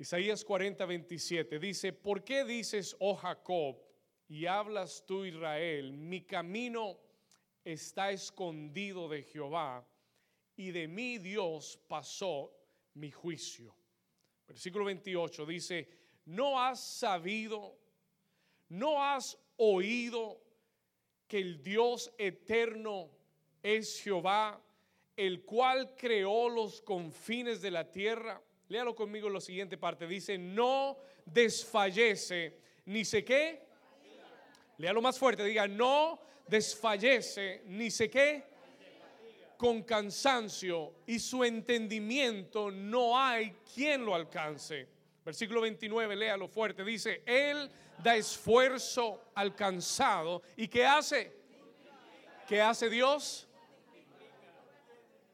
Isaías 40, 27 dice, ¿por qué dices, oh Jacob, y hablas tú Israel, mi camino está escondido de Jehová, y de mí Dios pasó mi juicio? Versículo 28 dice, ¿no has sabido, no has oído que el Dios eterno es Jehová, el cual creó los confines de la tierra? Léalo conmigo en la siguiente parte. Dice, no desfallece, ni sé qué. Léalo más fuerte, diga, no desfallece, ni sé qué. Con cansancio y su entendimiento no hay quien lo alcance. Versículo 29, léalo fuerte. Dice, Él da esfuerzo alcanzado. ¿Y qué hace? ¿Qué hace Dios?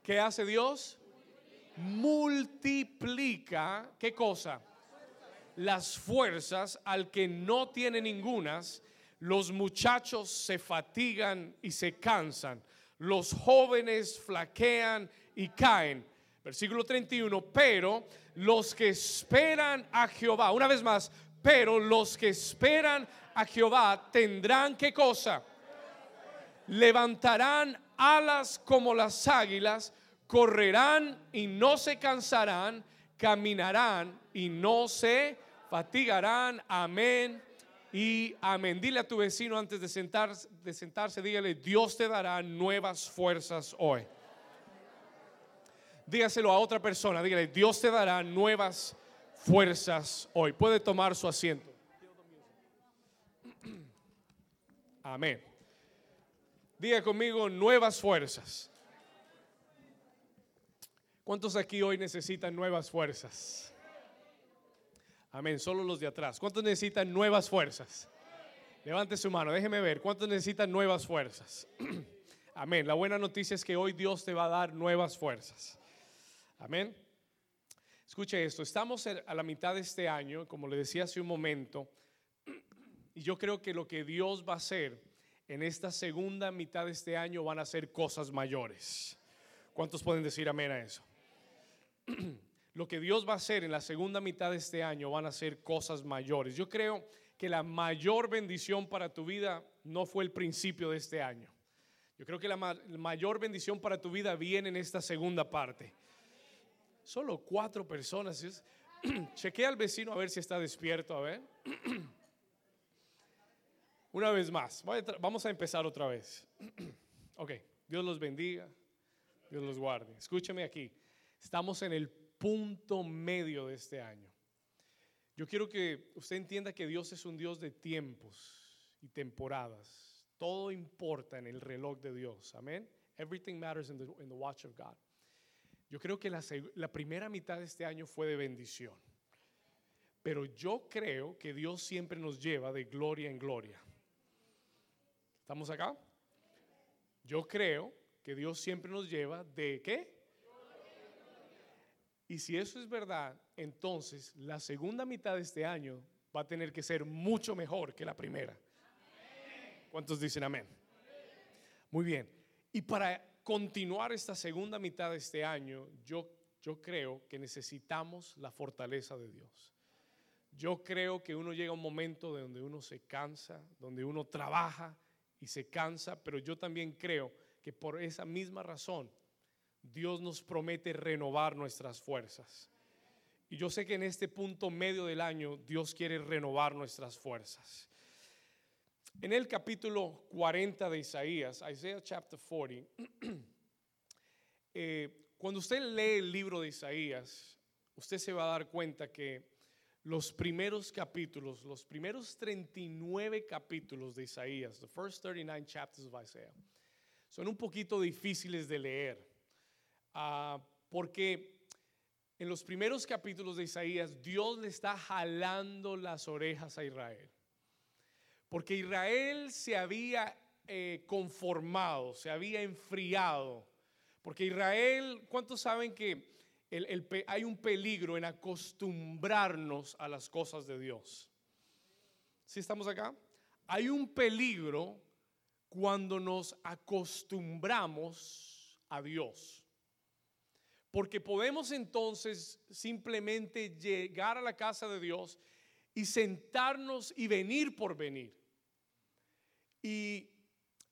¿Qué hace Dios? Multiplica, ¿qué cosa? Las fuerzas al que no tiene ningunas. Los muchachos se fatigan y se cansan. Los jóvenes flaquean y caen. Versículo 31, pero los que esperan a Jehová, una vez más, pero los que esperan a Jehová tendrán qué cosa? Levantarán alas como las águilas correrán y no se cansarán, caminarán y no se fatigarán. Amén y amén. Dile a tu vecino antes de sentarse, de sentarse, dígale, Dios te dará nuevas fuerzas hoy. Dígaselo a otra persona, dígale, Dios te dará nuevas fuerzas hoy. Puede tomar su asiento. Amén. Diga conmigo, nuevas fuerzas. ¿Cuántos aquí hoy necesitan nuevas fuerzas? Amén, solo los de atrás. ¿Cuántos necesitan nuevas fuerzas? Levante su mano, déjeme ver. ¿Cuántos necesitan nuevas fuerzas? Amén. La buena noticia es que hoy Dios te va a dar nuevas fuerzas. Amén. Escuche esto, estamos a la mitad de este año, como le decía hace un momento, y yo creo que lo que Dios va a hacer en esta segunda mitad de este año van a ser cosas mayores. ¿Cuántos pueden decir amén a eso? lo que Dios va a hacer en la segunda mitad de este año van a ser cosas mayores. Yo creo que la mayor bendición para tu vida no fue el principio de este año. Yo creo que la mayor bendición para tu vida viene en esta segunda parte. Solo cuatro personas. Chequea al vecino a ver si está despierto, a ver. Una vez más, vamos a empezar otra vez. Ok, Dios los bendiga, Dios los guarde. Escúcheme aquí. Estamos en el punto medio de este año. Yo quiero que usted entienda que Dios es un Dios de tiempos y temporadas. Todo importa en el reloj de Dios. Amén. Everything matters in the, watch of God. Yo creo que la, la primera mitad de este año fue de bendición. Pero yo creo que Dios siempre nos lleva de gloria en gloria. ¿Estamos acá? Yo creo que Dios siempre nos lleva de qué? Y si eso es verdad, entonces la segunda mitad de este año va a tener que ser mucho mejor que la primera. ¿Cuántos dicen amén? Muy bien. Y para continuar esta segunda mitad de este año, yo, yo creo que necesitamos la fortaleza de Dios. Yo creo que uno llega a un momento donde uno se cansa, donde uno trabaja y se cansa, pero yo también creo que por esa misma razón Dios nos promete renovar nuestras fuerzas. Y yo sé que en este punto medio del año Dios quiere renovar nuestras fuerzas. En el capítulo 40 de Isaías, Isaiah chapter 40, eh, cuando usted lee el libro de Isaías, usted se va a dar cuenta que los primeros capítulos, los primeros 39 capítulos de Isaías, the first 39 chapters of Isaiah, son un poquito difíciles de leer. Ah, porque en los primeros capítulos de Isaías Dios le está jalando las orejas a Israel. Porque Israel se había eh, conformado, se había enfriado. Porque Israel, ¿cuántos saben que hay un peligro en acostumbrarnos a las cosas de Dios? ¿Sí estamos acá? Hay un peligro cuando nos acostumbramos a Dios. Porque podemos entonces simplemente llegar a la casa de Dios y sentarnos y venir por venir. Y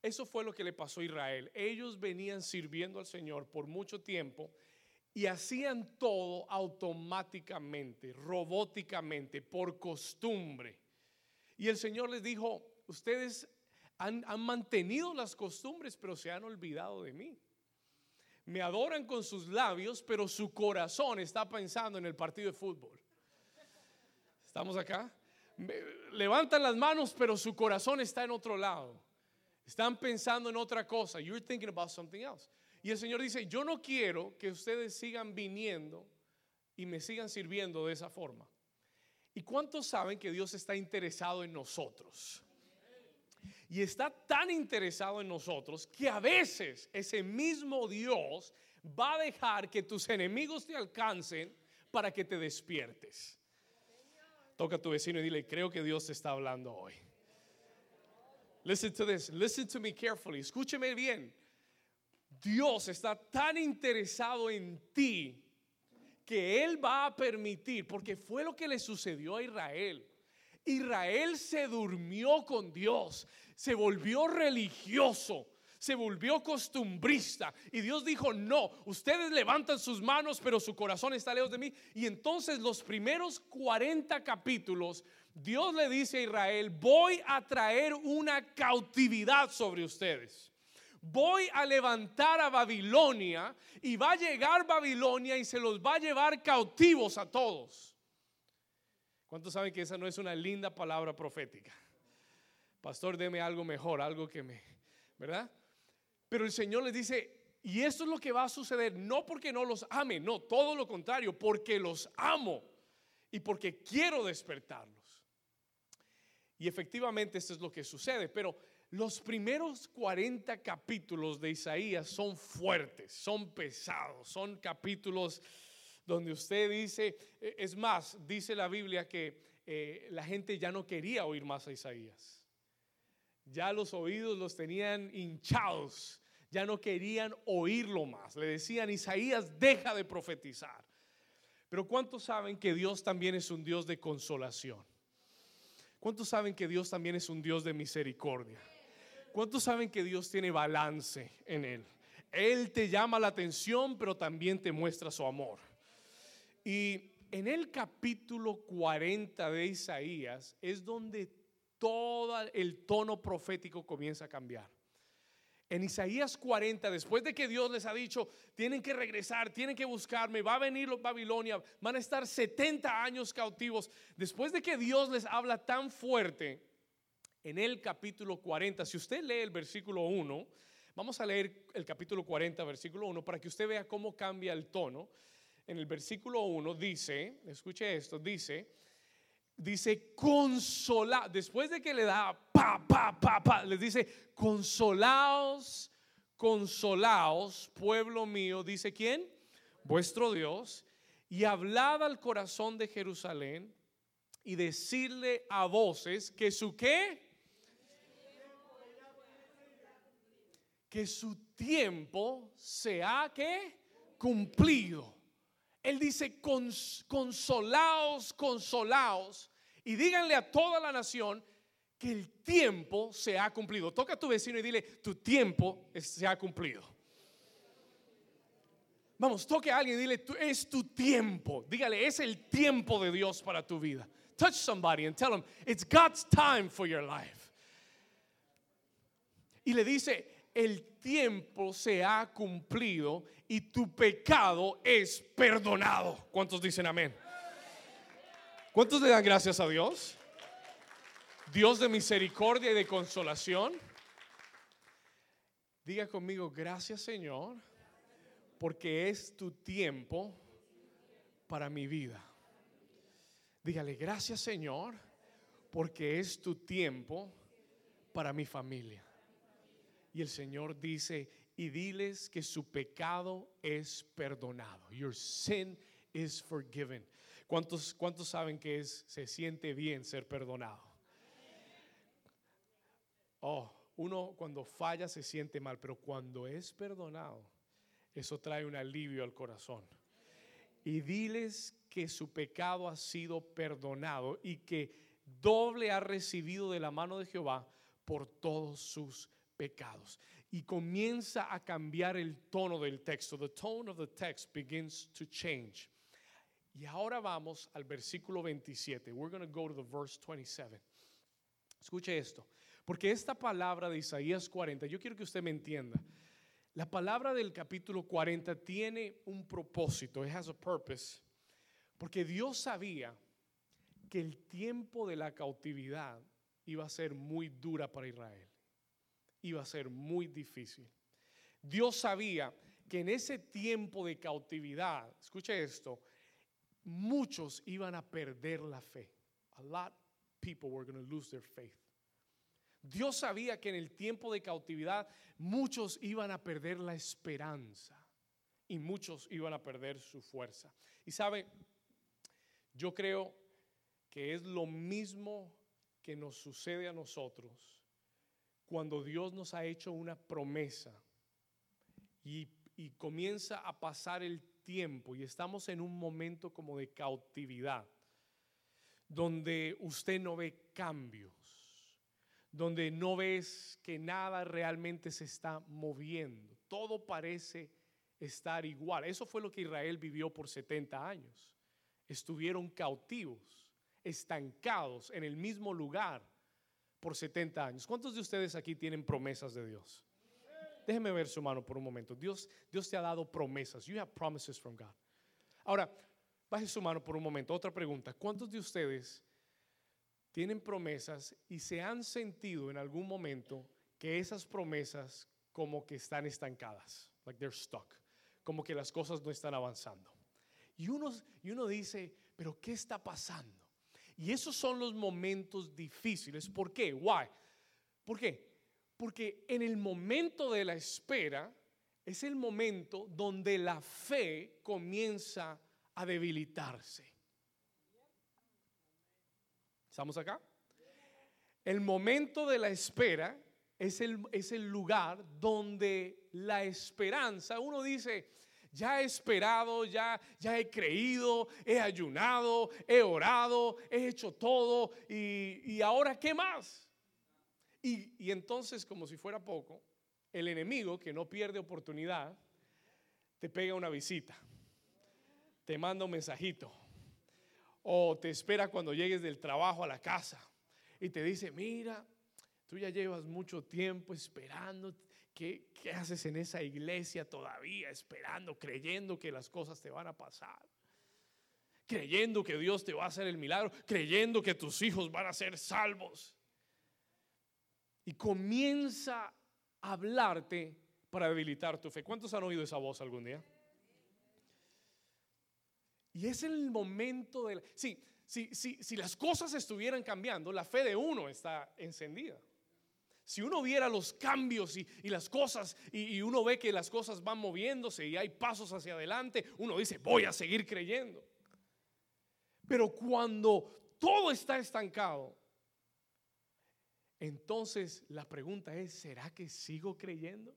eso fue lo que le pasó a Israel. Ellos venían sirviendo al Señor por mucho tiempo y hacían todo automáticamente, robóticamente, por costumbre. Y el Señor les dijo, ustedes han, mantenido las costumbres, pero se han olvidado de mí. Me adoran con sus labios, pero su corazón está pensando en el partido de fútbol. ¿Estamos acá? levantan las manos, pero su corazón está en otro lado. Están pensando en otra cosa. You're thinking about something else. Y el Señor dice, yo no quiero que ustedes sigan viniendo y me sigan sirviendo de esa forma. ¿Y cuántos saben que Dios está interesado en nosotros? Y está tan interesado en nosotros que a veces ese mismo Dios va a dejar que tus enemigos te alcancen para que te despiertes. Toca a tu vecino y dile, creo que Dios te está hablando hoy. Listen to this, listen to me carefully, escúcheme bien. Dios está tan interesado en ti que Él va a permitir, porque fue lo que le sucedió a Israel. Israel se durmió con Dios, se volvió religioso, se volvió costumbrista. Y Dios dijo, no, ustedes levantan sus manos, pero su corazón está lejos de mí. Y entonces los primeros 40 capítulos, Dios le dice a Israel, voy a traer una cautividad sobre ustedes voy a levantar a Babilonia y va a llegar Babilonia y se los va a llevar cautivos a todos. ¿Cuántos saben que esa no es una linda palabra profética? Pastor, deme algo mejor, algo que me, ¿verdad? Pero el Señor les dice, y esto es lo que va a suceder, no porque no los ame, no, todo lo contrario, porque los amo y porque quiero despertarlos. Y efectivamente esto es lo que sucede, pero los primeros 40 capítulos de Isaías son fuertes, son pesados, son capítulos donde usted dice, e, es más, dice la Biblia que eh, la gente ya no quería oír más a Isaías. Ya los oídos los tenían hinchados, ya no querían oírlo más. Le decían, Isaías, deja de profetizar. Pero ¿cuántos saben que Dios también es un Dios de consolación? ¿Cuántos saben que Dios también es un Dios de misericordia? ¿Cuántos saben que Dios tiene balance en Él? Él te llama la atención, pero también te muestra su amor. Y en el capítulo 40 de Isaías es donde todo el tono profético comienza a cambiar. En Isaías 40, después de que Dios les ha dicho, tienen que regresar, tienen que buscarme, va a venir Babilonia, van a estar 70 años cautivos. Después de que Dios les habla tan fuerte, en el capítulo 40. Si usted lee el versículo 1, vamos a leer el capítulo 40, versículo 1, para que usted vea cómo cambia el tono. En el versículo 1 dice, escuche esto, dice, dice, consola, después de que le da pa, pa, pa, pa, les dice, consolaos, consolaos, pueblo mío, dice quién? Vuestro Dios, y hablad al corazón de Jerusalén y decirle a voces que su qué? que su tiempo se ha que cumplido. Él dice, consolaos, consolaos, y díganle a toda la nación que el tiempo se ha cumplido. Toca a tu vecino y dile, tu tiempo se ha cumplido. Vamos, toque a alguien y dile, es tu tiempo. Dígale, es el tiempo de Dios para tu vida. Touch somebody and tell them, it's God's time for your life. Y le dice, el tiempo se ha cumplido y tu pecado es perdonado. ¿Cuántos dicen amén? ¿Cuántos le dan gracias a Dios? Dios de misericordia y de consolación. Diga conmigo, gracias Señor, porque es tu tiempo para mi vida. Dígale, gracias Señor, porque es tu tiempo para mi familia. Y el Señor dice, y diles que su pecado es perdonado. Your sin is forgiven. ¿Cuántos, cuántos saben que es, se siente bien ser perdonado? Oh, uno cuando falla se siente mal, pero cuando es perdonado, Eso trae un alivio al corazón. Y diles que su pecado ha sido perdonado y que doble ha recibido de la mano de Jehová por todos sus pecados. Y comienza a cambiar el tono del texto. The tone of the text begins to change. Y ahora vamos al versículo 27. We're going to go to the verse 27. Escuche esto, porque esta palabra de Isaías 40, yo quiero que usted me entienda. La palabra del capítulo 40 tiene un propósito, it has a purpose, porque Dios sabía que el tiempo de la cautividad iba a ser muy dura para Israel, iba a ser muy difícil. Dios sabía que en ese tiempo de cautividad, escuche esto, muchos iban a perder la fe. A lot people were going to lose their faith. Dios sabía que en el tiempo de cautividad muchos iban a perder la esperanza y muchos iban a perder su fuerza. Y sabe, yo creo que es lo mismo que nos sucede a nosotros cuando Dios nos ha hecho una promesa y, comienza a pasar el tiempo y estamos en un momento como de cautividad, donde usted no ve cambios, donde no ves que nada realmente se está moviendo, todo parece estar igual. Eso fue lo que Israel vivió por 70 años. Estuvieron cautivos, estancados en el mismo lugar por 70 años. ¿Cuántos de ustedes aquí tienen promesas de Dios? Déjeme ver su mano por un momento. Dios, Dios te ha dado promesas. You have promises from God. Ahora, baje su mano por un momento. Otra pregunta. ¿Cuántos de ustedes tienen promesas y se han sentido en algún momento que esas promesas como que están estancadas? Like they're stuck. Como que las cosas no están avanzando. Y uno, y uno dice, pero ¿qué está pasando? Y esos son los momentos difíciles. ¿Por qué? Why? ¿Por qué? Porque en el momento de la espera es el momento donde la fe comienza a debilitarse. ¿Estamos acá? El momento de la espera es el, es el lugar donde la esperanza, uno dice, ya he esperado, ya, ya he creído, he ayunado, he orado, he hecho todo y, y ahora ¿qué más? Y, entonces, como si fuera poco, el enemigo que no pierde oportunidad, te pega una visita, te manda un mensajito, o te espera cuando llegues del trabajo a la casa y te dice, mira, tú ya llevas mucho tiempo esperando, ¿qué, qué haces en esa iglesia todavía esperando, creyendo que las cosas te van a pasar? Creyendo que Dios te va a hacer el milagro, creyendo que tus hijos van a ser salvos y comienza a hablarte para debilitar tu fe. ¿Cuántos han oído esa voz algún día? Y es el momento de... Sí, sí, sí, si las cosas estuvieran cambiando, la fe de uno está encendida. Si uno viera los cambios y, las cosas y, y, uno ve que las cosas van moviéndose y hay pasos hacia adelante, uno dice, voy a seguir creyendo. Pero cuando todo está estancado, entonces la pregunta es, ¿será que sigo creyendo?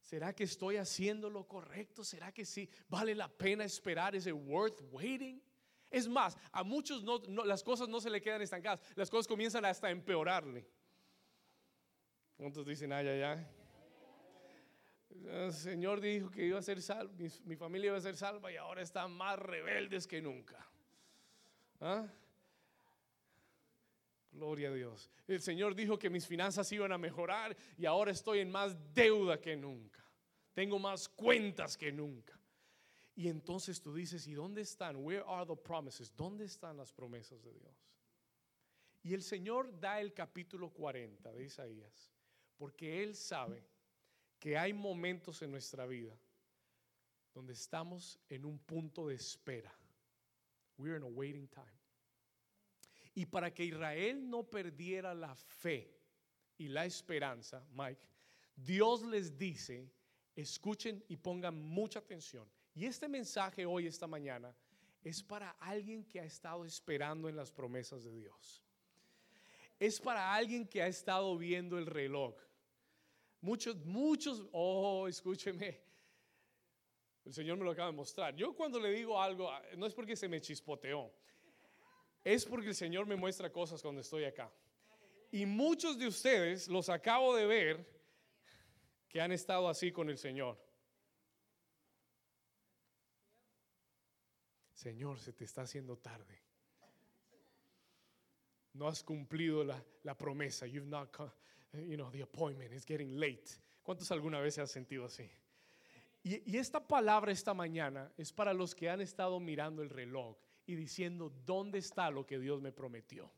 ¿Será que estoy haciendo lo correcto? ¿Será que sí vale la pena esperar? ¿Es worth waiting? Es más, a muchos no, las cosas no se le quedan estancadas, las cosas comienzan hasta a empeorarle. ¿Cuántos dicen, ay, ay, ay? El Señor dijo que iba a ser salvo, mi, mi, familia iba a ser salva y ahora están más rebeldes que nunca. ¿Ah? Gloria a Dios. El Señor dijo que mis finanzas iban a mejorar y ahora estoy en más deuda que nunca. Tengo más cuentas que nunca. Y entonces tú dices, ¿y dónde están? Where are the promises? ¿Dónde están las promesas de Dios? Y el Señor da el capítulo 40 de Isaías, porque Él sabe que hay momentos en nuestra vida donde estamos en un punto de espera. We're in a waiting time. Y para que Israel no perdiera la fe y la esperanza, Mike, Dios les dice, escuchen y pongan mucha atención. Y este mensaje hoy, esta mañana, es para alguien que ha estado esperando en las promesas de Dios. Es para alguien que ha estado viendo el reloj. Muchos, muchos, oh, escúcheme. El Señor me lo acaba de mostrar. Yo cuando le digo algo, no es porque se me chispoteó, es porque el Señor me muestra cosas cuando estoy acá. Y muchos de ustedes los acabo de ver que han estado así con el Señor. Señor, se te está haciendo tarde. No has cumplido la, la promesa. You've not, you know, the appointment is getting late. ¿Cuántos alguna vez se han sentido así? Y, y esta palabra esta mañana es para los que han estado mirando el reloj y diciendo, ¿dónde está lo que Dios me prometió?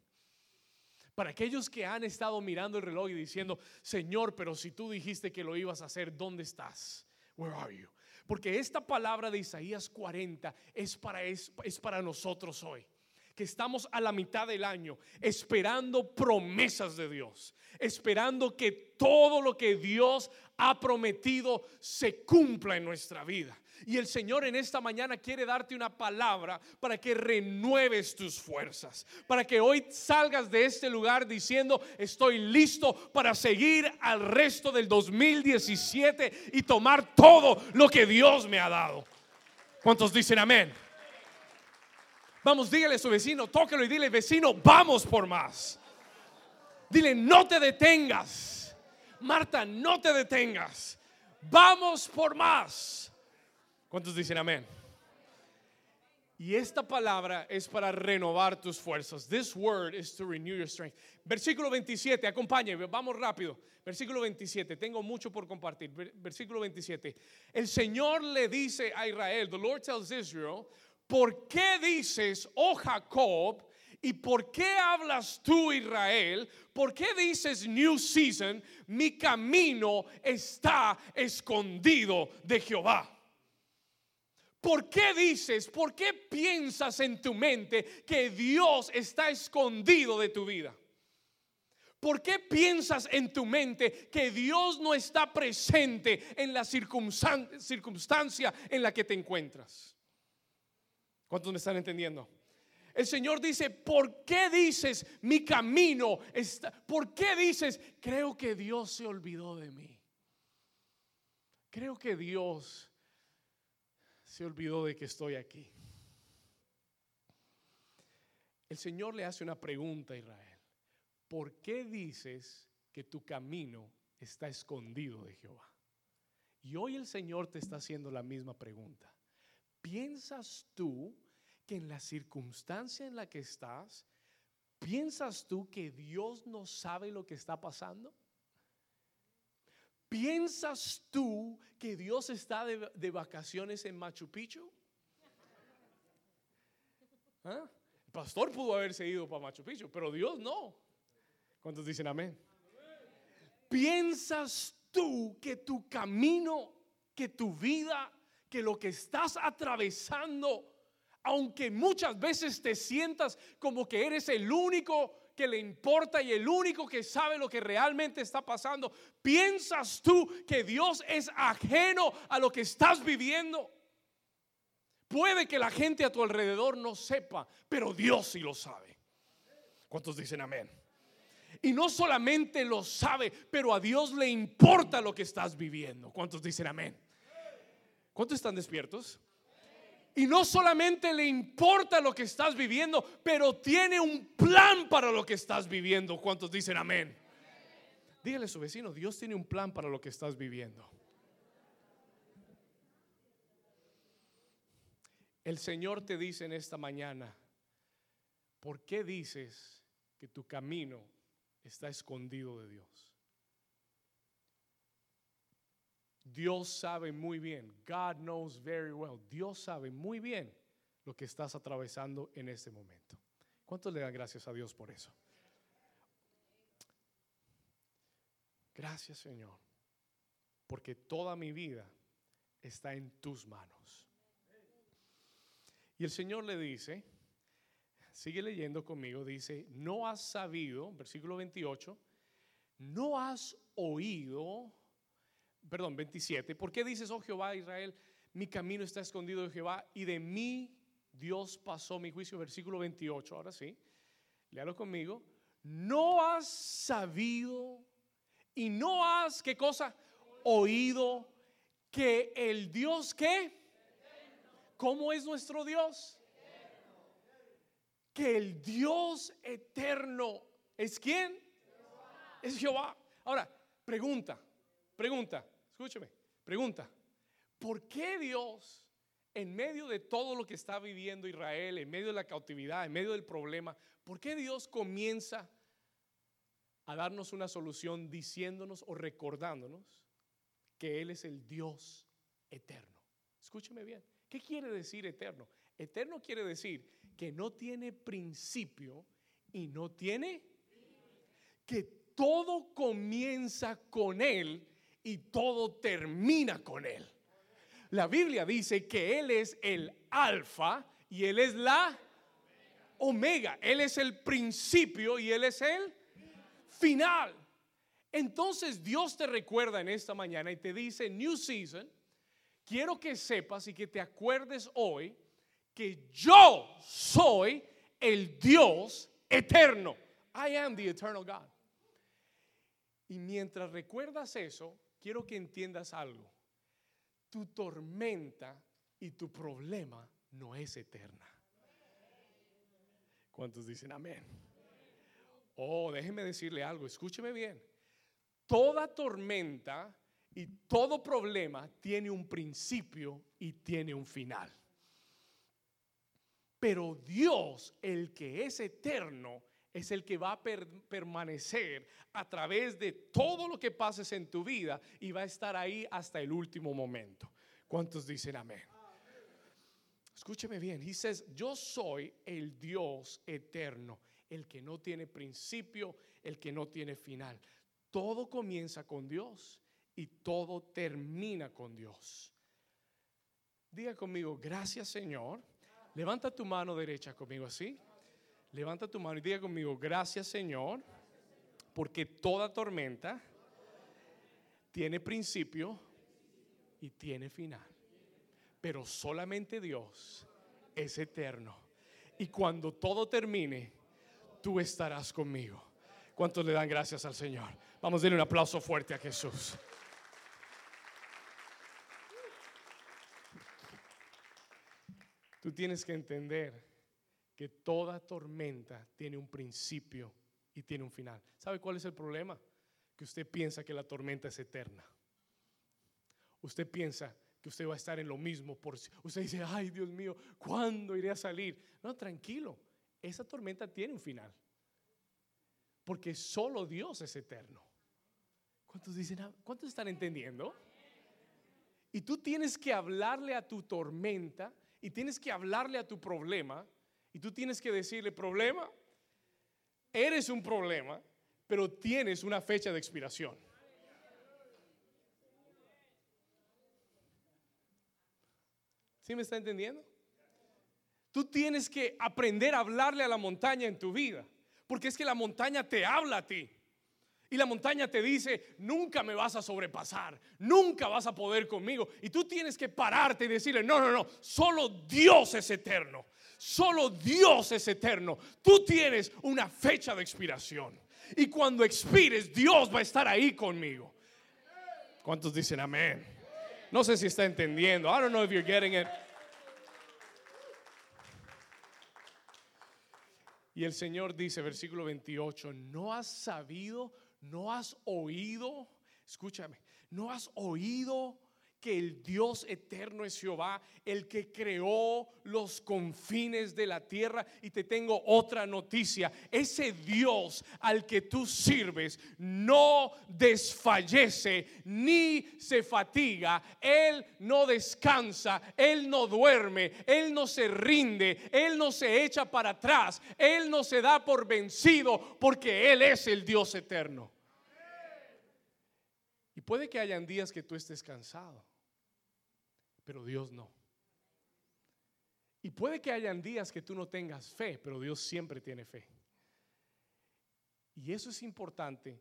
Para aquellos que han estado mirando el reloj y diciendo, Señor, pero si tú dijiste que lo ibas a hacer, ¿dónde estás? Where are you? Porque esta palabra de Isaías 40 es para, es, es para nosotros hoy que estamos a la mitad del año esperando promesas de Dios, esperando que todo lo que Dios ha prometido se cumpla en nuestra vida. Y el Señor en esta mañana quiere darte una palabra para que renueves tus fuerzas, para que hoy salgas de este lugar diciendo, estoy listo para seguir al resto del 2017 y tomar todo lo que Dios me ha dado. ¿Cuántos dicen amén? Vamos, dígale a su vecino, tóquelo y dile, vecino, vamos por más. Dile, no te detengas. Marta, no te detengas. Vamos por más. ¿Cuántos dicen amén? Y esta palabra es para renovar tus fuerzas. This word is to renew your strength. Versículo 27, acompáñeme, vamos rápido. Versículo 27, tengo mucho por compartir. Versículo 27. El Señor le dice a Israel, the Lord tells Israel, ¿por qué dices, oh Jacob, ¿Y por qué hablas tú, Israel? ¿Por qué dices New Season? Mi camino está escondido de Jehová. ¿Por qué dices, por qué piensas en tu mente que Dios está escondido de tu vida? ¿Por qué piensas en tu mente que Dios no está presente en la circunstancia en la que te encuentras? ¿Cuántos me están entendiendo? El Señor dice, ¿por qué dices mi camino está? ¿Por qué dices, creo que Dios se olvidó de mí? Creo que Dios se olvidó de que estoy aquí. El Señor le hace una pregunta a Israel. ¿Por qué dices que tu camino está escondido de Jehová? Y hoy el Señor te está haciendo la misma pregunta. ¿Piensas tú que en la circunstancia en la que estás, piensas tú que Dios no sabe lo que está pasando? ¿Piensas tú que Dios está de, vacaciones en Machu Picchu? ¿Ah? El pastor pudo haberse ido para Machu Picchu, pero Dios no. ¿Cuántos dicen amén? ¿Piensas tú que tu camino, que tu vida, que lo que estás atravesando, aunque muchas veces te sientas como que eres el único que le importa y el único que sabe lo que realmente está pasando, ¿piensas tú que Dios es ajeno a lo que estás viviendo? Puede que la gente a tu alrededor no sepa, pero Dios sí lo sabe. ¿Cuántos dicen amén? Y no solamente lo sabe, pero a Dios le importa lo que estás viviendo. ¿Cuántos dicen amén? ¿Cuántos están despiertos? Y no solamente le importa lo que estás viviendo, pero tiene un plan para lo que estás viviendo. ¿Cuántos dicen amén? Dígale a su vecino, Dios tiene un plan para lo que estás viviendo. El Señor te dice en esta mañana, ¿por qué dices que tu camino está escondido de Dios? Dios sabe muy bien, God knows very well, Dios sabe muy bien lo que estás atravesando en este momento. ¿Cuántos le dan gracias a Dios por eso? Gracias Señor, porque toda mi vida está en tus manos. Y el Señor le dice, sigue leyendo conmigo, dice, no has sabido, versículo 28, no has oído perdón, 27. ¿Por qué dices, oh Jehová Israel, mi camino está escondido de Jehová y de mí Dios pasó mi juicio? Versículo 28, ahora sí, léalo conmigo. No has sabido y no has, ¿qué cosa? Oído que el Dios que ¿cómo es nuestro Dios? Que el Dios eterno es quién? Es Jehová. Ahora, pregunta, pregunta, escúcheme, pregunta. ¿Por qué Dios, en medio de todo lo que está viviendo Israel, en medio de la cautividad, en medio del problema, por qué Dios comienza a darnos una solución diciéndonos o recordándonos que Él es el Dios eterno? Escúcheme bien. ¿Qué quiere decir eterno? Eterno quiere decir que no tiene principio y no tiene que todo comienza con Él y todo termina con Él. La Biblia dice que Él es el alfa y Él es la omega. Él es el principio y Él es el final. Entonces Dios te recuerda en esta mañana y te dice, New Season, quiero que sepas y que te acuerdes hoy que yo soy el Dios eterno. I am the eternal God. Y mientras recuerdas eso, quiero que entiendas algo tu tormenta y tu problema no es eterna. ¿Cuántos dicen amén? Oh, déjeme decirle algo, escúcheme bien. Toda tormenta y todo problema tiene un principio y tiene un final. Pero Dios, el que es eterno, es el que va a permanecer a través de todo lo que pases en tu vida y va a estar ahí hasta el último momento. ¿Cuántos dicen amén? Escúcheme bien, dice, yo soy el Dios eterno, el que no tiene principio, el que no tiene final. Todo comienza con Dios y todo termina con Dios. Diga conmigo, gracias Señor. Levanta tu mano derecha conmigo así. Levanta tu mano y diga conmigo, gracias Señor, porque toda tormenta tiene principio y tiene final. Pero solamente Dios es eterno. Y cuando todo termine, tú estarás conmigo. ¿Cuántos le dan gracias al Señor? Vamos a darle un aplauso fuerte a Jesús. Tú tienes que entender que toda tormenta tiene un principio y tiene un final. ¿Sabe cuál es el problema? Que usted piensa que la tormenta es eterna. Usted piensa que usted va a estar en lo mismo por usted dice, "Ay, Dios mío, ¿cuándo iré a salir?" No, tranquilo. Esa tormenta tiene un final. Porque solo Dios es eterno. ¿Cuántos dicen? Ah, ¿Cuántos están entendiendo? Y tú tienes que hablarle a tu tormenta y tienes que hablarle a tu problema y tú tienes que decirle, problema, eres un problema, pero tienes una fecha de expiración. ¿Sí me está entendiendo? Tú tienes que aprender a hablarle a la montaña en tu vida, porque es que la montaña te habla a ti. Y la montaña te dice, nunca me vas a sobrepasar, nunca vas a poder conmigo. Y tú tienes que pararte y decirle, no, no, no, solo Dios es eterno. Solo Dios es eterno. Tú tienes una fecha de expiración. Y cuando expires, Dios va a estar ahí conmigo. ¿Cuántos dicen amén? No sé si está entendiendo. I don't know if you're getting it. Y el Señor dice, versículo 28, no has sabido, no has oído, escúchame, no has oído que el Dios eterno es Jehová, el que creó los confines de la tierra. Y te tengo otra noticia. Ese Dios al que tú sirves no desfallece ni se fatiga. Él no descansa, Él no duerme, Él no se rinde, Él no se echa para atrás, Él no se da por vencido porque Él es el Dios eterno. Y puede que hayan días que tú estés cansado pero Dios no. Y puede que hayan días que tú no tengas fe, pero Dios siempre tiene fe. Y eso es importante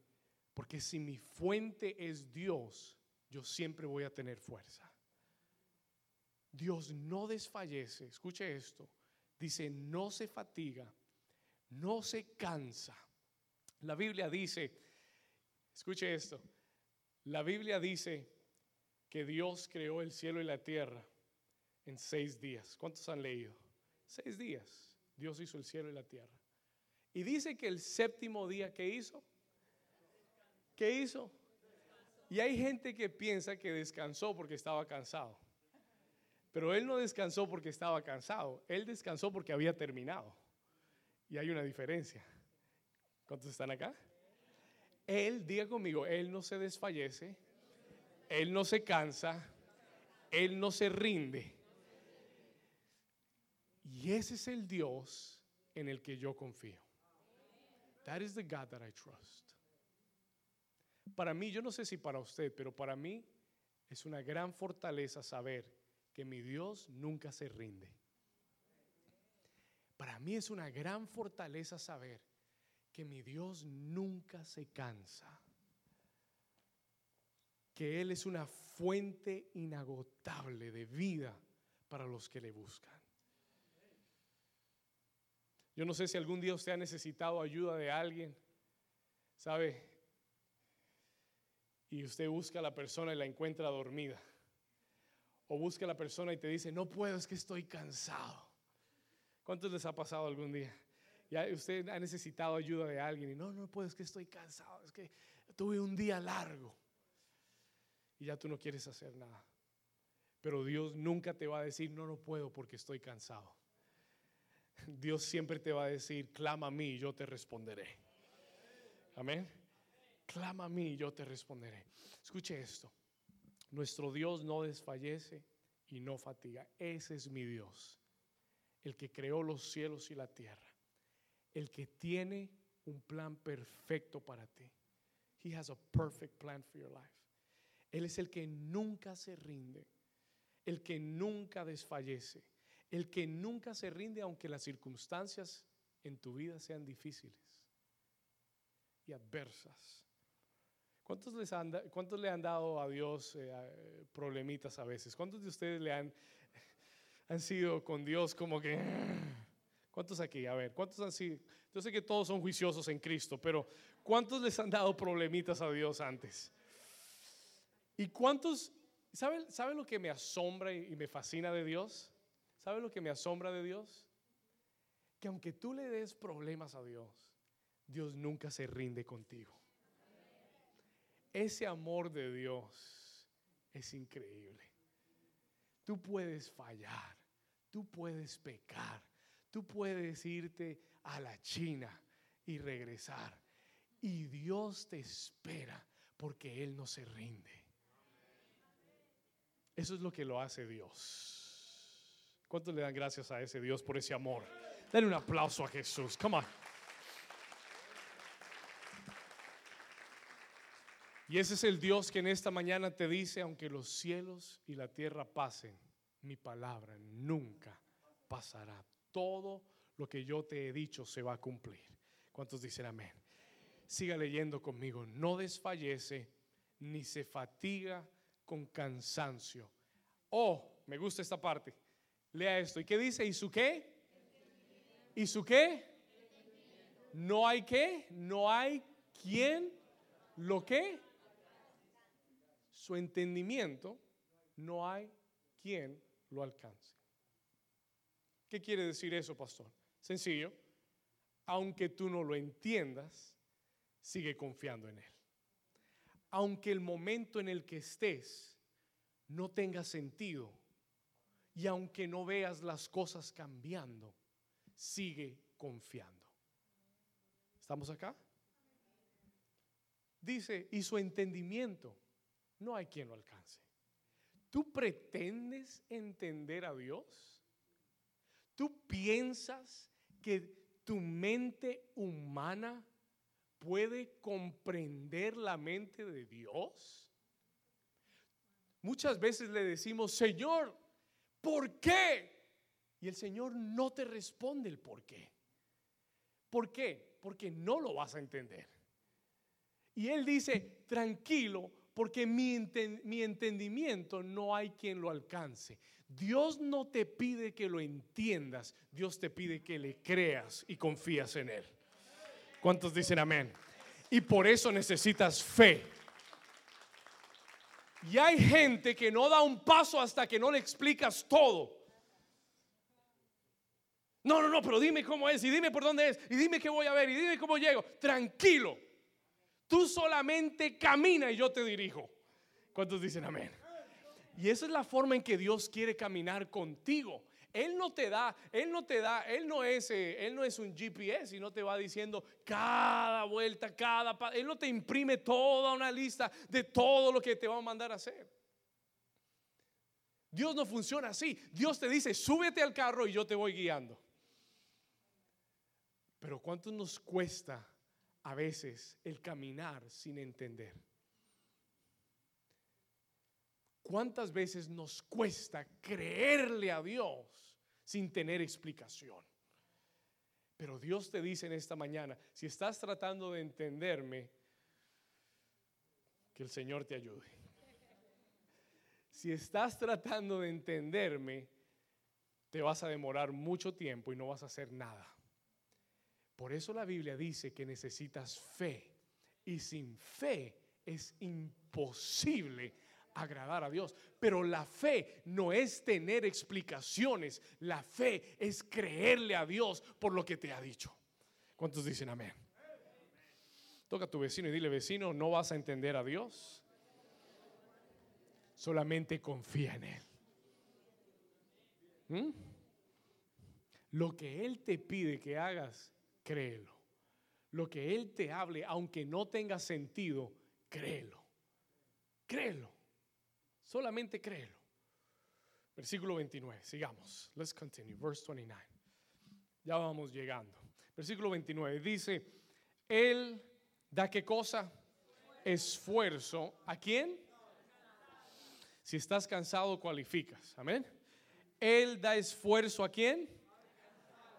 porque si mi fuente es Dios, yo siempre voy a tener fuerza. Dios no desfallece, escuche esto, dice, no se fatiga, no se cansa. La Biblia dice, escuche esto, la Biblia dice que Dios creó el cielo y la tierra en seis días. ¿Cuántos han leído? Seis días. Dios hizo el cielo y la tierra. Y dice que el séptimo día que hizo, ¿qué hizo? Y hay gente que piensa que descansó porque estaba cansado. Pero él no descansó porque estaba cansado. Él descansó porque había terminado. Y hay una diferencia. ¿Cuántos están acá? Él, diga conmigo, Él no se desfallece, Él no se cansa, Él no se rinde. Y ese es el Dios en el que yo confío. That is the God that I trust. Para mí, yo no sé si para usted, pero para mí es una gran fortaleza saber que mi Dios nunca se rinde. Para mí es una gran fortaleza saber que mi Dios nunca se cansa, que Él es una fuente inagotable de vida para los que le buscan. Yo no sé si algún día usted ha necesitado ayuda de alguien, ¿sabe? Y usted busca a la persona y la encuentra dormida. O busca a la persona y te dice, no puedo, es que estoy cansado. ¿Cuántos les ha pasado algún día? Ya usted ha necesitado ayuda de alguien y no, no puedo, es que estoy cansado, es que tuve un día largo y ya tú no quieres hacer nada. Pero Dios nunca te va a decir, no, no puedo porque estoy cansado. Dios siempre te va a decir, clama a mí y yo te responderé. Amén. Clama a mí y yo te responderé. Escuche esto. Nuestro Dios no desfallece y no fatiga. Ese es mi Dios, el que creó los cielos y la tierra el que tiene un plan perfecto para ti. He has a perfect plan for your life. Él es el que nunca se rinde, el que nunca desfallece, el que nunca se rinde aunque las circunstancias en tu vida sean difíciles y adversas. ¿Cuántos, les han, cuántos le han dado a Dios eh, problemitas a veces? ¿Cuántos de ustedes le han, han sido con Dios como que... ¿Cuántos aquí? A ver, ¿cuántos han sido? Yo sé que todos son juiciosos en Cristo, pero ¿cuántos les han dado problemitas a Dios antes? ¿Y cuántos, ¿saben sabe lo que me asombra y me fascina de Dios? ¿Sabe lo que me asombra de Dios? Que aunque tú le des problemas a Dios, Dios nunca se rinde contigo. Ese amor de Dios es increíble. Tú puedes fallar, tú puedes pecar, Tú puedes irte a la China y regresar. Y Dios te espera porque Él no se rinde. Eso es lo que lo hace Dios. ¿Cuántos le dan gracias a ese Dios por ese amor? Dale un aplauso a Jesús. Come on. Y ese es el Dios que en esta mañana te dice, aunque los cielos y la tierra pasen, mi palabra nunca pasará todo lo que yo te he dicho se va a cumplir. ¿Cuántos dicen amén? Siga leyendo conmigo. No desfallece ni se fatiga con cansancio. Oh, me gusta esta parte. Lea esto. ¿Y qué dice? ¿Y su qué? ¿Y su qué? No hay qué? No hay quien lo que su entendimiento no hay quien lo alcance. ¿Qué quiere decir eso, pastor? Sencillo. Aunque tú no lo entiendas, sigue confiando en Él. Aunque el momento en el que estés no tenga sentido y aunque no veas las cosas cambiando, sigue confiando. ¿Estamos acá? Dice, y su entendimiento, no hay quien lo alcance. ¿Tú pretendes entender a Dios? ¿Tú piensas que tu mente humana puede comprender la mente de Dios? Muchas veces le decimos, Señor, ¿por qué? Y el Señor no te responde el por qué. ¿Por qué? Porque no lo vas a entender. Y Él dice, tranquilo, porque mi, mi entendimiento no hay quien lo alcance. Dios no te pide que lo entiendas, Dios te pide que le creas y confías en Él. ¿Cuántos dicen amén? Y por eso necesitas fe. Y hay gente que no da un paso hasta que no le explicas todo. No, no, no, pero dime cómo es y dime por dónde es y dime qué voy a ver y dime cómo llego. Tranquilo. Tú solamente camina y yo te dirijo. ¿Cuántos dicen amén? Y esa es la forma en que Dios quiere caminar contigo. Él no te da, él no te da, él no es, eh, él no es un GPS y no te va diciendo cada vuelta, cada, él no te imprime toda una lista de todo lo que te va a mandar a hacer. Dios no funciona así. Dios te dice, súbete al carro y yo te voy guiando. Pero ¿cuánto nos cuesta a veces el caminar sin entender? ¿Cuántas veces nos cuesta creerle a Dios sin tener explicación? Pero Dios te dice en esta mañana, si estás tratando de entenderme, que el Señor te ayude. Si estás tratando de entenderme, te vas a demorar mucho tiempo y no vas a hacer nada. Por eso la Biblia dice que necesitas fe y sin fe es imposible agradar a Dios. Pero la fe no es tener explicaciones, la fe es creerle a Dios por lo que te ha dicho. ¿Cuántos dicen amén? Toca a tu vecino y dile, vecino, no vas a entender a Dios. Solamente confía en Él. ¿Mm? Lo que Él te pide que hagas créelo. Lo que Él te hable, aunque no tenga sentido, créelo. Créelo. Solamente créelo. Versículo 29, sigamos. Let's continue. Verse 29. Ya vamos llegando. Versículo 29 dice, Él da qué cosa? Esfuerzo. ¿A quién? Si estás cansado, cualificas. Amén. Él da esfuerzo a quién?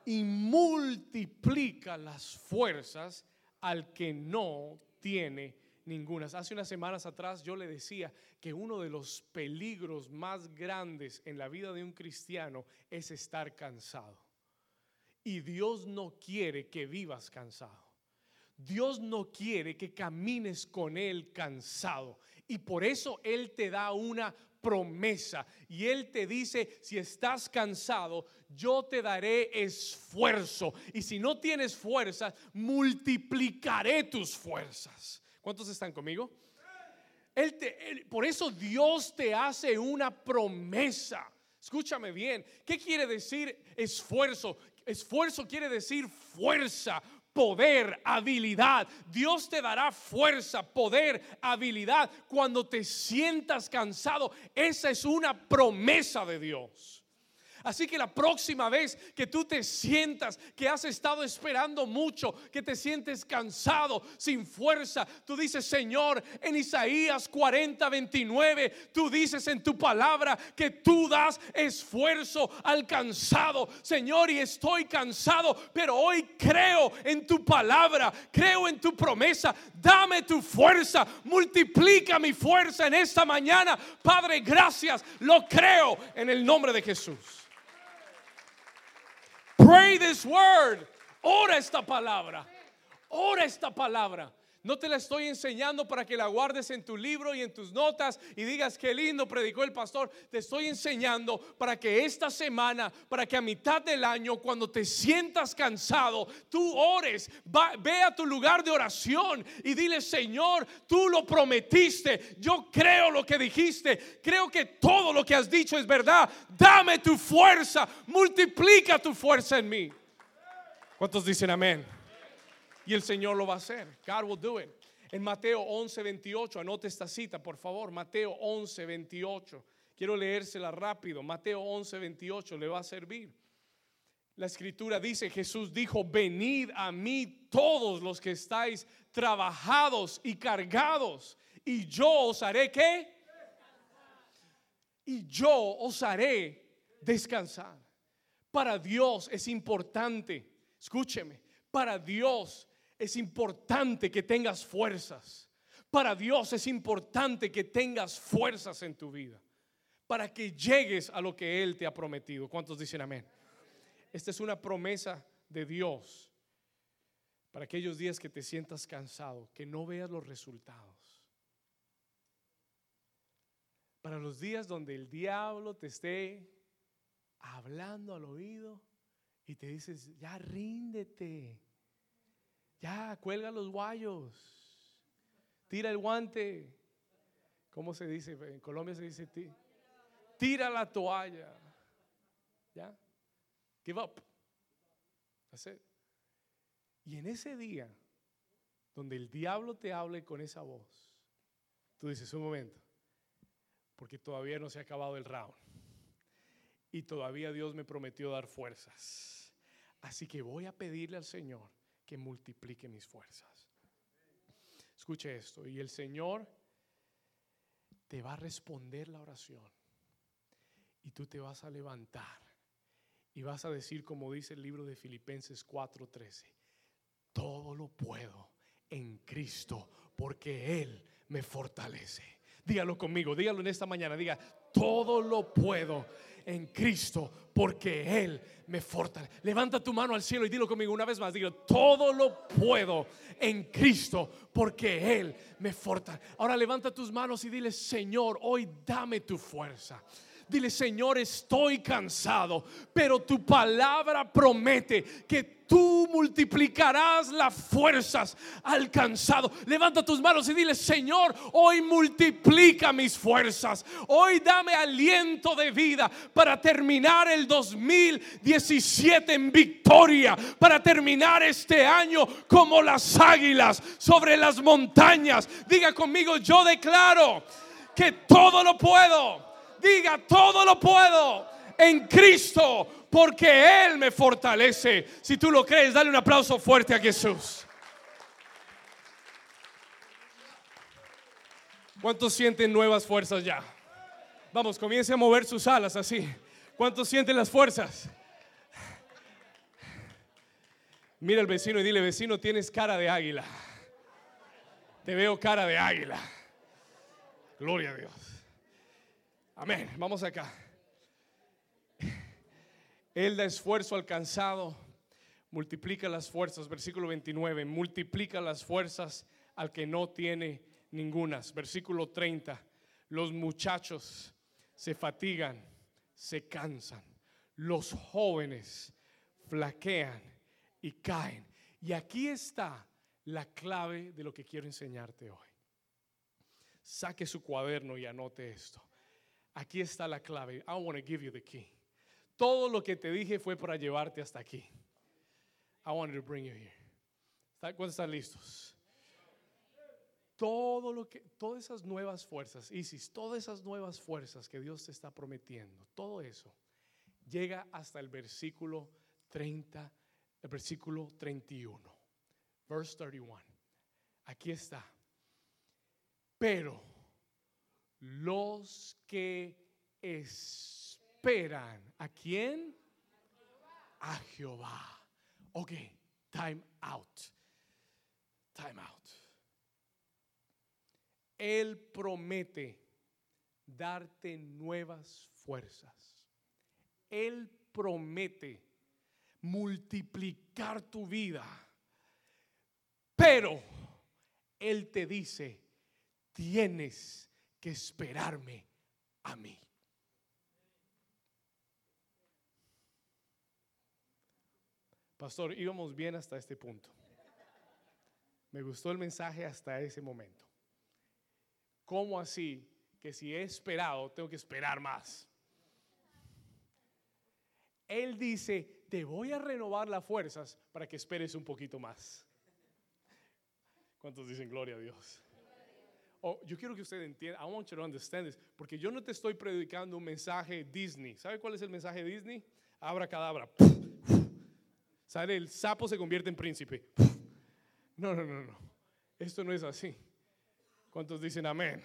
y multiplica las fuerzas al que no tiene ninguna. Hace unas semanas atrás yo le decía que uno de los peligros más grandes en la vida de un cristiano es estar cansado. Y Dios no quiere que vivas cansado. Dios no quiere que camines con Él cansado. Y por eso Él te da una promesa. Y Él te dice, si estás cansado, yo te daré esfuerzo. Y si no tienes fuerzas, multiplicaré tus fuerzas. ¿Cuántos están conmigo? Te, por eso Dios te hace una promesa. Escúchame bien. ¿Qué quiere decir esfuerzo? Esfuerzo quiere decir fuerza, poder, habilidad. Dios te dará fuerza, poder, habilidad cuando te sientas cansado. Esa es una promesa de Dios. Así que la próxima vez que tú te sientas que has estado esperando mucho, que te sientes cansado, sin fuerza, tú dices, Señor, en Isaías 40, 29, tú dices en tu palabra que tú das esfuerzo al cansado. Señor, y estoy cansado, pero hoy creo en tu palabra, creo en tu promesa. Dame tu fuerza, multiplica mi fuerza en esta mañana. Padre, gracias, lo creo en el nombre de Jesús. Pray this word. Ora esta palabra. Ora esta palabra. No te la estoy enseñando para que la guardes en tu libro y en tus notas y digas qué lindo predicó el pastor. Te estoy enseñando para que esta semana, para que a mitad del año, cuando te sientas cansado, tú ores, ve a tu lugar de oración y dile, Señor, tú lo prometiste. Yo creo lo que dijiste. Creo que todo lo que has dicho es verdad. Dame tu fuerza. Multiplica tu fuerza en mí. ¿Cuántos dicen amén? Y el Señor lo va a hacer. God will do it. En Mateo 11, 28, anote esta cita, por favor. Mateo 11, 28. Quiero leérsela rápido. Mateo 11, 28 le va a servir. La escritura dice, Jesús dijo, venid a mí todos los que estáis trabajados y cargados, y yo os haré qué? Y yo os haré descansar. Para Dios es importante, escúcheme, para Dios es importante que tengas fuerzas. Para Dios es importante que tengas fuerzas en tu vida. Para que llegues a lo que Él te ha prometido. ¿Cuántos dicen amén? Esta es una promesa de Dios. Para aquellos días que te sientas cansado, que no veas los resultados. Para los días donde el diablo te esté hablando al oído y te dices, ya ríndete, ya cuelga los guayos, tira el guante. ¿Cómo se dice? En Colombia se dice, tira la toalla. ¿Ya? Give up. Y en ese día, donde el diablo te hable con esa voz, tú dices, un momento, porque todavía no se ha acabado el round. Y todavía Dios me prometió dar fuerzas. Así que voy a pedirle al Señor que multiplique mis fuerzas. Escuche esto. Y el Señor te va a responder la oración. Y tú te vas a levantar y vas a decir, como dice el libro de Filipenses 4:13, todo lo puedo en Cristo porque Él me fortalece. Dígalo conmigo, dígalo en esta mañana, diga, todo lo puedo en Cristo porque Él me fortalece. Levanta tu mano al cielo y dilo conmigo una vez más, digo, todo lo puedo en Cristo porque Él me fortalece. Ahora levanta tus manos y dile, Señor, hoy dame tu fuerza. Dile, Señor, estoy cansado, pero tu palabra promete que tú multiplicarás las fuerzas alcanzado. Levanta tus manos y dile, Señor, hoy multiplica mis fuerzas. Hoy dame aliento de vida para terminar el 2017 en victoria, para terminar este año como las águilas sobre las montañas. Diga conmigo, yo declaro que todo lo puedo diga, todo lo puedo en Cristo, porque Él me fortalece. Si tú lo crees, dale un aplauso fuerte a Jesús. ¿Cuántos sienten nuevas fuerzas ya? Vamos, comience a mover sus alas así. ¿Cuántos sienten las fuerzas? Mira al vecino y dile, vecino, tienes cara de águila. Te veo cara de águila. Gloria a Dios. Amén. Vamos acá. Él da esfuerzo alcanzado, multiplica las fuerzas. Versículo 29. Multiplica las fuerzas al que no tiene ningunas. Versículo 30. Los muchachos se fatigan, se cansan. Los jóvenes flaquean y caen. Y aquí está la clave de lo que quiero enseñarte hoy. Saque su cuaderno y anote esto. Aquí está la clave. I want to give you the key. Todo lo que te dije fue para llevarte hasta aquí. I wanted to bring you here. ¿Cuántos están listos? Todo lo que, todas esas nuevas fuerzas, Isis, todas esas nuevas fuerzas que Dios te está prometiendo, todo eso llega hasta el versículo 30, el versículo 31, verse 31. Aquí está. Pero los que esperan. ¿A quién? A Jehová. Ok, time out. Time out. Él promete darte nuevas fuerzas. Él promete multiplicar tu vida. Pero Él te dice, tienes que esperarme a mí. Pastor, íbamos bien hasta este punto. Me gustó el mensaje hasta ese momento. ¿Cómo así que si he esperado, tengo que esperar más? Él dice, te voy a renovar las fuerzas para que esperes un poquito más. ¿Cuántos dicen gloria a Dios? Oh, yo quiero que usted entienda, I want you to understand this, porque yo no te estoy predicando un mensaje Disney. ¿Sabe cuál es el mensaje Disney? Abra cadabra. ¿Sabe? El sapo se convierte en príncipe. No, no, no, no. Esto no es así. ¿Cuántos dicen amén?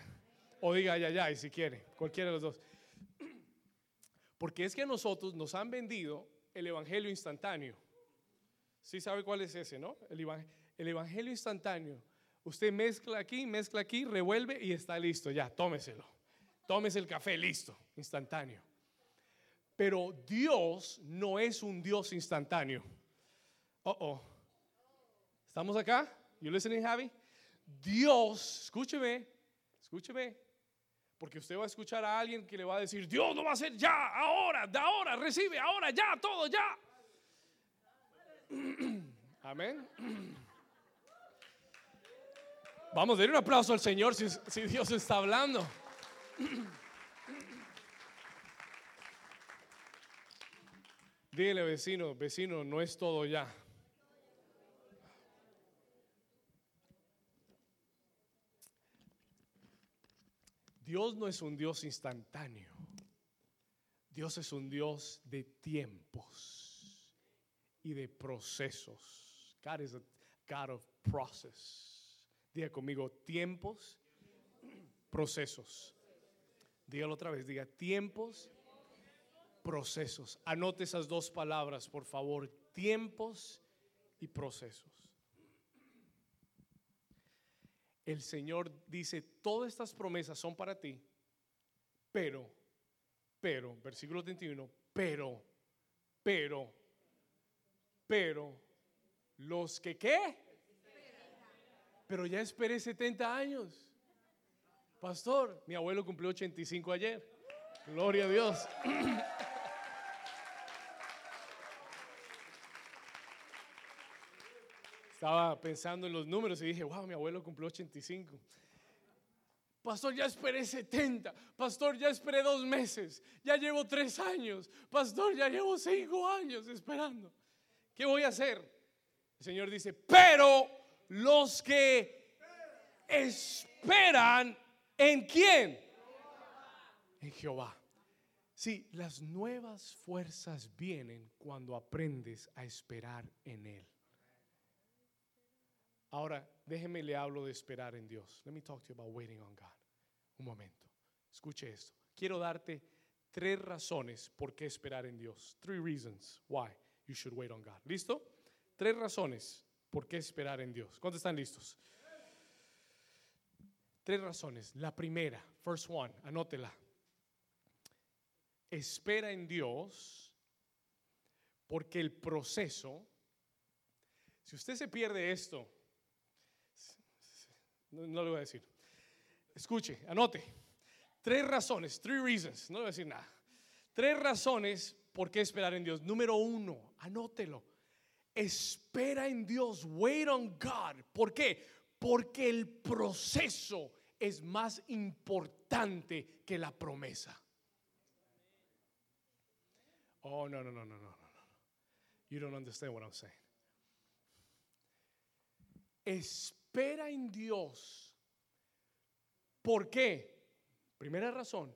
O diga ay, ay, si quiere, cualquiera de los dos. Porque es que a nosotros nos han vendido el evangelio instantáneo. ¿Sí sabe cuál es ese, no? el evangelio instantáneo Usted mezcla aquí, mezcla aquí, revuelve y está listo. Ya, tómeselo. Tómese el café, listo, instantáneo. Pero Dios no es un Dios instantáneo. Oh, oh. ¿Estamos acá? You listening, Javi? Dios, escúcheme, escúcheme. Porque usted va a escuchar a alguien que le va a decir, Dios no va a hacer ya, ahora, de ahora, recibe, ahora, ya, todo, ya. Amén. Vamos a dar un aplauso al Señor si, Dios está hablando. Dile vecino, vecino, no es todo ya. Dios no es un Dios instantáneo. Dios es un Dios de tiempos y de procesos. God is a God of process. Diga conmigo, tiempos, procesos. Dígalo otra vez, diga tiempos, procesos. Anote esas dos palabras, por favor, tiempos y procesos. el Señor dice, todas estas promesas son para ti, pero, pero, versículo 31, pero, pero, pero, los que qué? Pero ya esperé 70 años. Pastor, mi abuelo cumplió 85 ayer. Gloria a Dios. Estaba pensando en los números y dije, wow, mi abuelo cumplió 85. Pastor, ya esperé 70. Pastor, ya esperé dos meses. Ya llevo tres años. Pastor, ya llevo cinco años esperando. ¿Qué voy a hacer? El Señor dice, pero los que esperan en quién? En Jehová. Sí, las nuevas fuerzas vienen cuando aprendes a esperar en Él. Ahora, déjeme le hablo de esperar en Dios. Let me talk to you about waiting on God. Un momento. Escuche esto. Quiero darte tres razones por qué esperar en Dios. Three reasons why you should wait on God. ¿Listo? Tres razones por qué esperar en Dios. ¿Cuántos están listos? Tres razones. La primera, first one, anótela. Espera en Dios porque el proceso, si usted se pierde esto, no, no le voy a decir. Escuche, anote. Tres razones, three reasons. No le voy a decir nada. Tres razones por qué esperar en Dios. Número uno, anótelo. Espera en Dios. Wait on God. ¿Por qué? Porque el proceso es más importante que la promesa. Oh, no, no, no, no, no, no. You don't understand what I'm saying. Espera en Dios. ¿Por qué? Primera razón,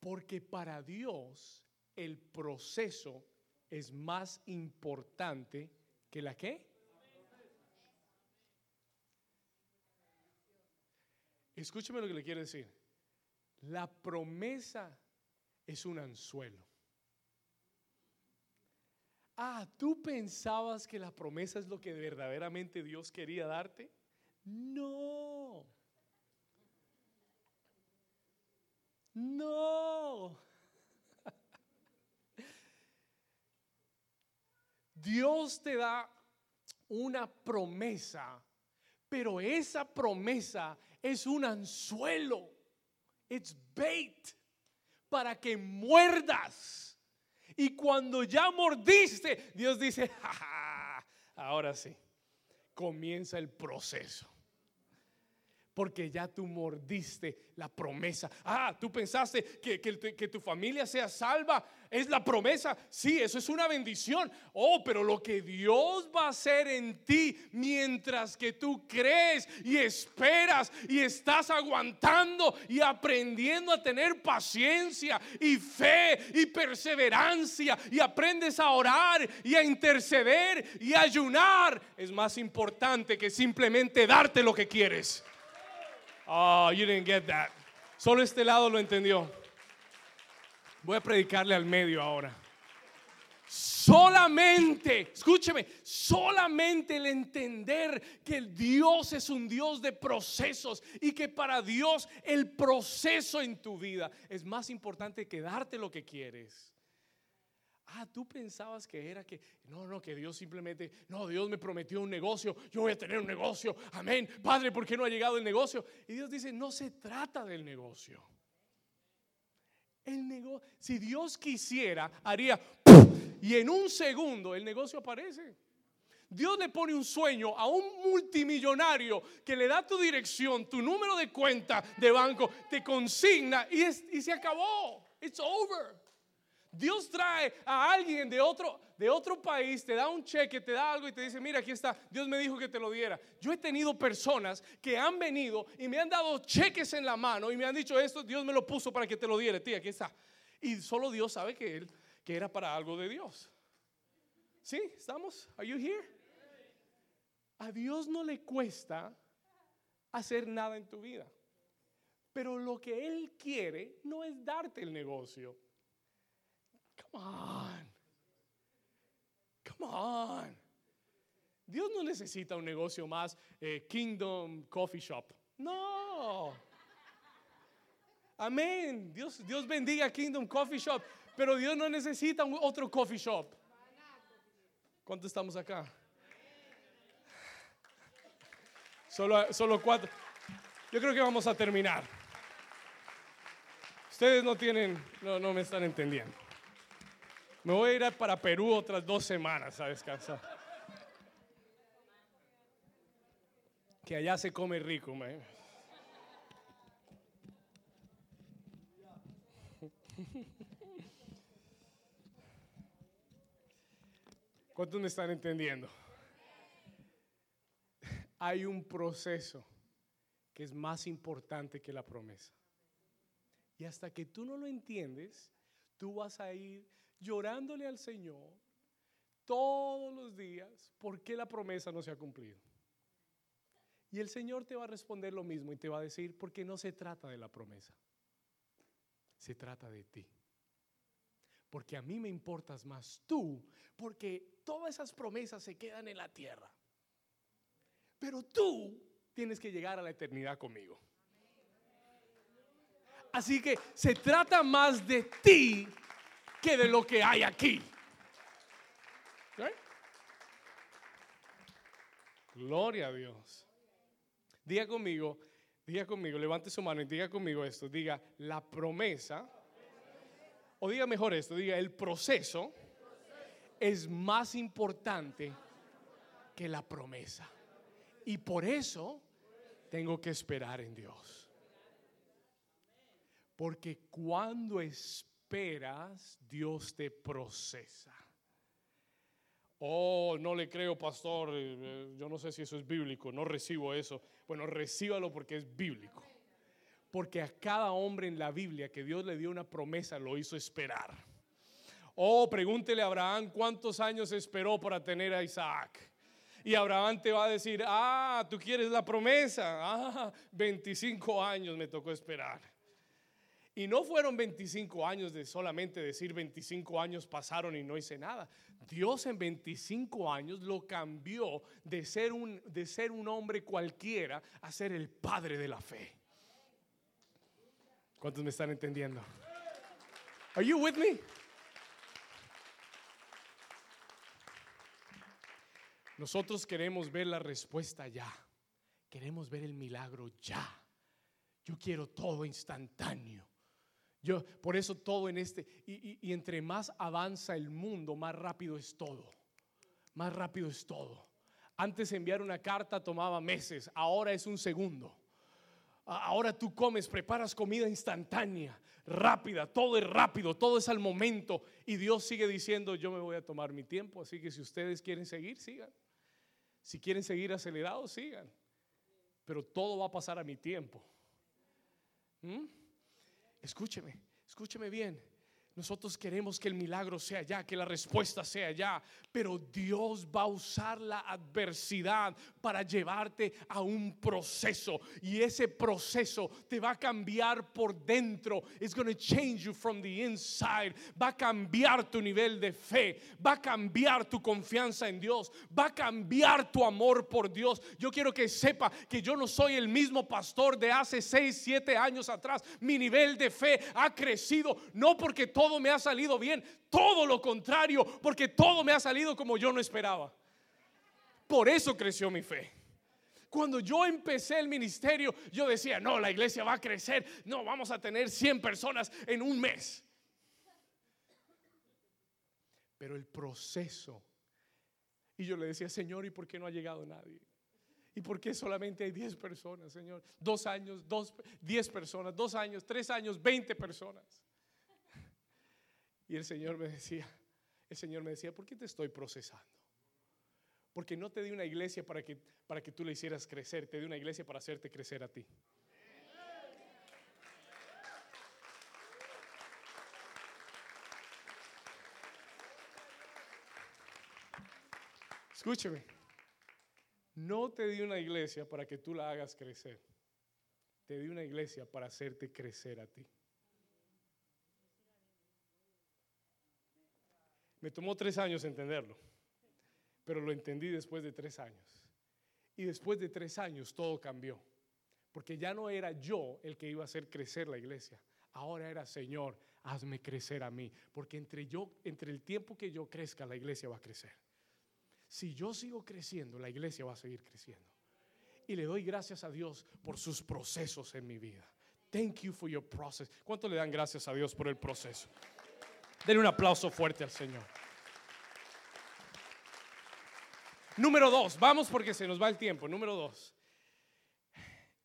porque para Dios el proceso es más importante que la qué? Escúcheme lo que le quiero decir. La promesa es un anzuelo. Ah, ¿tú pensabas que la promesa es lo que verdaderamente Dios quería darte? No. No. Dios te da una promesa, pero esa promesa es un anzuelo. It's bait para que muerdas. Y cuando ya mordiste, Dios dice, ahora sí, comienza el proceso porque ya tú mordiste la promesa. Ah, tú pensaste que, que, tu familia sea salva. Es la promesa. Sí, eso es una bendición. Oh, pero lo que Dios va a hacer en ti mientras que tú crees y esperas y estás aguantando y aprendiendo a tener paciencia y fe y perseverancia y aprendes a orar y a interceder y ayunar, es más importante que simplemente darte lo que quieres. Oh, you didn't get that. Solo este lado lo entendió. Voy a predicarle al medio ahora. Solamente, escúcheme, solamente el entender que Dios es un Dios de procesos y que para Dios el proceso en tu vida es más importante que darte lo que quieres. Ah, tú pensabas que era que, no, no, que Dios simplemente, no, Dios me prometió un negocio, yo voy a tener un negocio, amén. Padre, ¿por qué no ha llegado el negocio? Y Dios dice, no se trata del negocio. El negocio, si Dios quisiera, haría y en un segundo el negocio aparece. Dios le pone un sueño a un multimillonario que le da tu dirección, tu número de cuenta de banco, te consigna y, y se acabó. It's over. Dios trae a alguien de otro, de otro país, te da un cheque, te da algo y te dice, mira, aquí está, Dios me dijo que te lo diera. Yo he tenido personas que han venido y me han dado cheques en la mano y me han dicho esto, Dios me lo puso para que te lo diera, tía, aquí está. Y solo Dios sabe que él, que era para algo de Dios. ¿Sí? ¿Estamos? Are you here? A Dios no le cuesta hacer nada en tu vida. Pero lo que Él quiere no es darte el negocio. Come on. Come on. Dios no necesita un negocio más eh, Kingdom Coffee Shop. No. Amén. Dios, Dios bendiga Kingdom Coffee Shop. Pero Dios no necesita otro coffee shop. ¿Cuántos estamos acá? Solo, solo cuatro. Yo creo que vamos a terminar. Ustedes no tienen, no, no me están entendiendo. Me voy a ir para Perú otras dos semanas a descansar. Que allá se come rico, man. ¿Cuántos me están entendiendo? Hay un proceso que es más importante que la promesa. Y hasta que tú no lo entiendes, tú vas a ir llorándole al Señor todos los días por qué la promesa no se ha cumplido. Y el Señor te va a responder lo mismo y te va a decir, porque no se trata de la promesa, se trata de ti. Porque a mí me importas más tú, porque todas esas promesas se quedan en la tierra. Pero tú tienes que llegar a la eternidad conmigo. Así que se trata más de ti de lo que hay aquí. Gloria a Dios. Diga conmigo, diga conmigo, levante su mano y diga conmigo esto. Diga, la promesa, o diga mejor esto, diga, el proceso es más importante que la promesa. Y por eso tengo que esperar en Dios. Porque cuando esperas, Dios te procesa. Oh, no le creo, pastor. Eh, eh, yo no sé si eso es bíblico. No recibo eso. Bueno, recíbalo porque es bíblico. Porque a cada hombre en la Biblia que Dios le dio una promesa lo hizo esperar. Oh, pregúntele a Abraham cuántos años esperó para tener a Isaac. Y Abraham te va a decir, ah, tú quieres la promesa. Ah, 25 años me tocó esperar. Y no fueron 25 años de solamente decir 25 años pasaron y no hice nada. Dios en 25 años lo cambió de ser un, de ser un hombre cualquiera a ser el padre de la fe. ¿Cuántos me están entendiendo? Are you with me? Nosotros queremos ver la respuesta ya. Queremos ver el milagro ya. Yo quiero todo instantáneo. Yo, por eso todo en este, y, y, entre más avanza el mundo, más rápido es todo. Más rápido es todo. Antes enviar una carta tomaba meses, ahora es un segundo. Ahora tú comes, preparas comida instantánea, rápida, todo es rápido, todo es al momento. Y Dios sigue diciendo, yo me voy a tomar mi tiempo, así que si ustedes quieren seguir, sigan. Si quieren seguir acelerados, sigan. Pero todo va a pasar a mi tiempo. ¿Mm? Escúcheme, escúcheme bien. Nosotros queremos que el milagro sea ya, que la respuesta sea ya, pero Dios va a usar la adversidad para llevarte a un proceso y ese proceso te va a cambiar por dentro. It's going to change you from the inside. Va a cambiar tu nivel de fe, va a cambiar tu confianza en Dios, va a cambiar tu amor por Dios. Yo quiero que sepa que yo no soy el mismo pastor de hace 6, 7 años atrás. Mi nivel de fe ha crecido no porque todo todo me ha salido bien, todo lo contrario, porque todo me ha salido como yo no esperaba. Por eso creció mi fe. Cuando yo empecé el ministerio, yo decía, no, la iglesia va a crecer, no, vamos a tener 100 personas en un mes. Pero el proceso, y yo le decía, Señor, ¿y por qué no ha llegado nadie? ¿Y por qué solamente hay 10 personas, Señor? Dos años, dos, 10 personas, dos años, tres años, 20 personas. Y el Señor me decía, el Señor me decía, ¿por qué te estoy procesando? Porque no te di una iglesia para que, para que tú le hicieras crecer, te di una iglesia para hacerte crecer a ti. Escúcheme, no te di una iglesia para que tú la hagas crecer, te di una iglesia para hacerte crecer a ti. Me tomó tres años entenderlo pero lo entendí después de tres años. Y después de tres años todo cambió, porque ya no era yo el que iba a hacer crecer la iglesia, ahora era Señor, hazme crecer a mí, porque entre yo, entre el tiempo que yo crezca, la iglesia va a crecer. Si yo sigo creciendo, la iglesia va a seguir creciendo. Y le doy gracias a Dios por sus procesos en mi vida. Thank you for your process. ¿Cuánto le dan gracias a Dios por el proceso? Denle un aplauso fuerte al Señor. Número dos, vamos porque se nos va el tiempo. Número dos,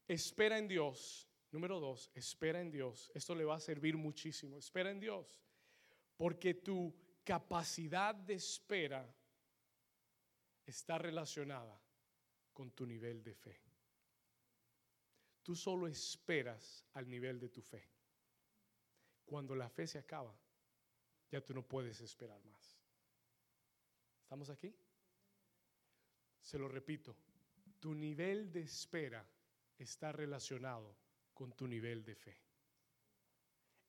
espera en Dios. Número dos, espera en Dios. Esto le va a servir muchísimo. Espera en Dios. Porque tu capacidad de espera está relacionada con tu nivel de fe. Tú solo esperas al nivel de tu fe. Cuando la fe se acaba, ya tú no puedes esperar más. ¿Estamos aquí? Se lo repito, tu nivel de espera está relacionado con tu nivel de fe.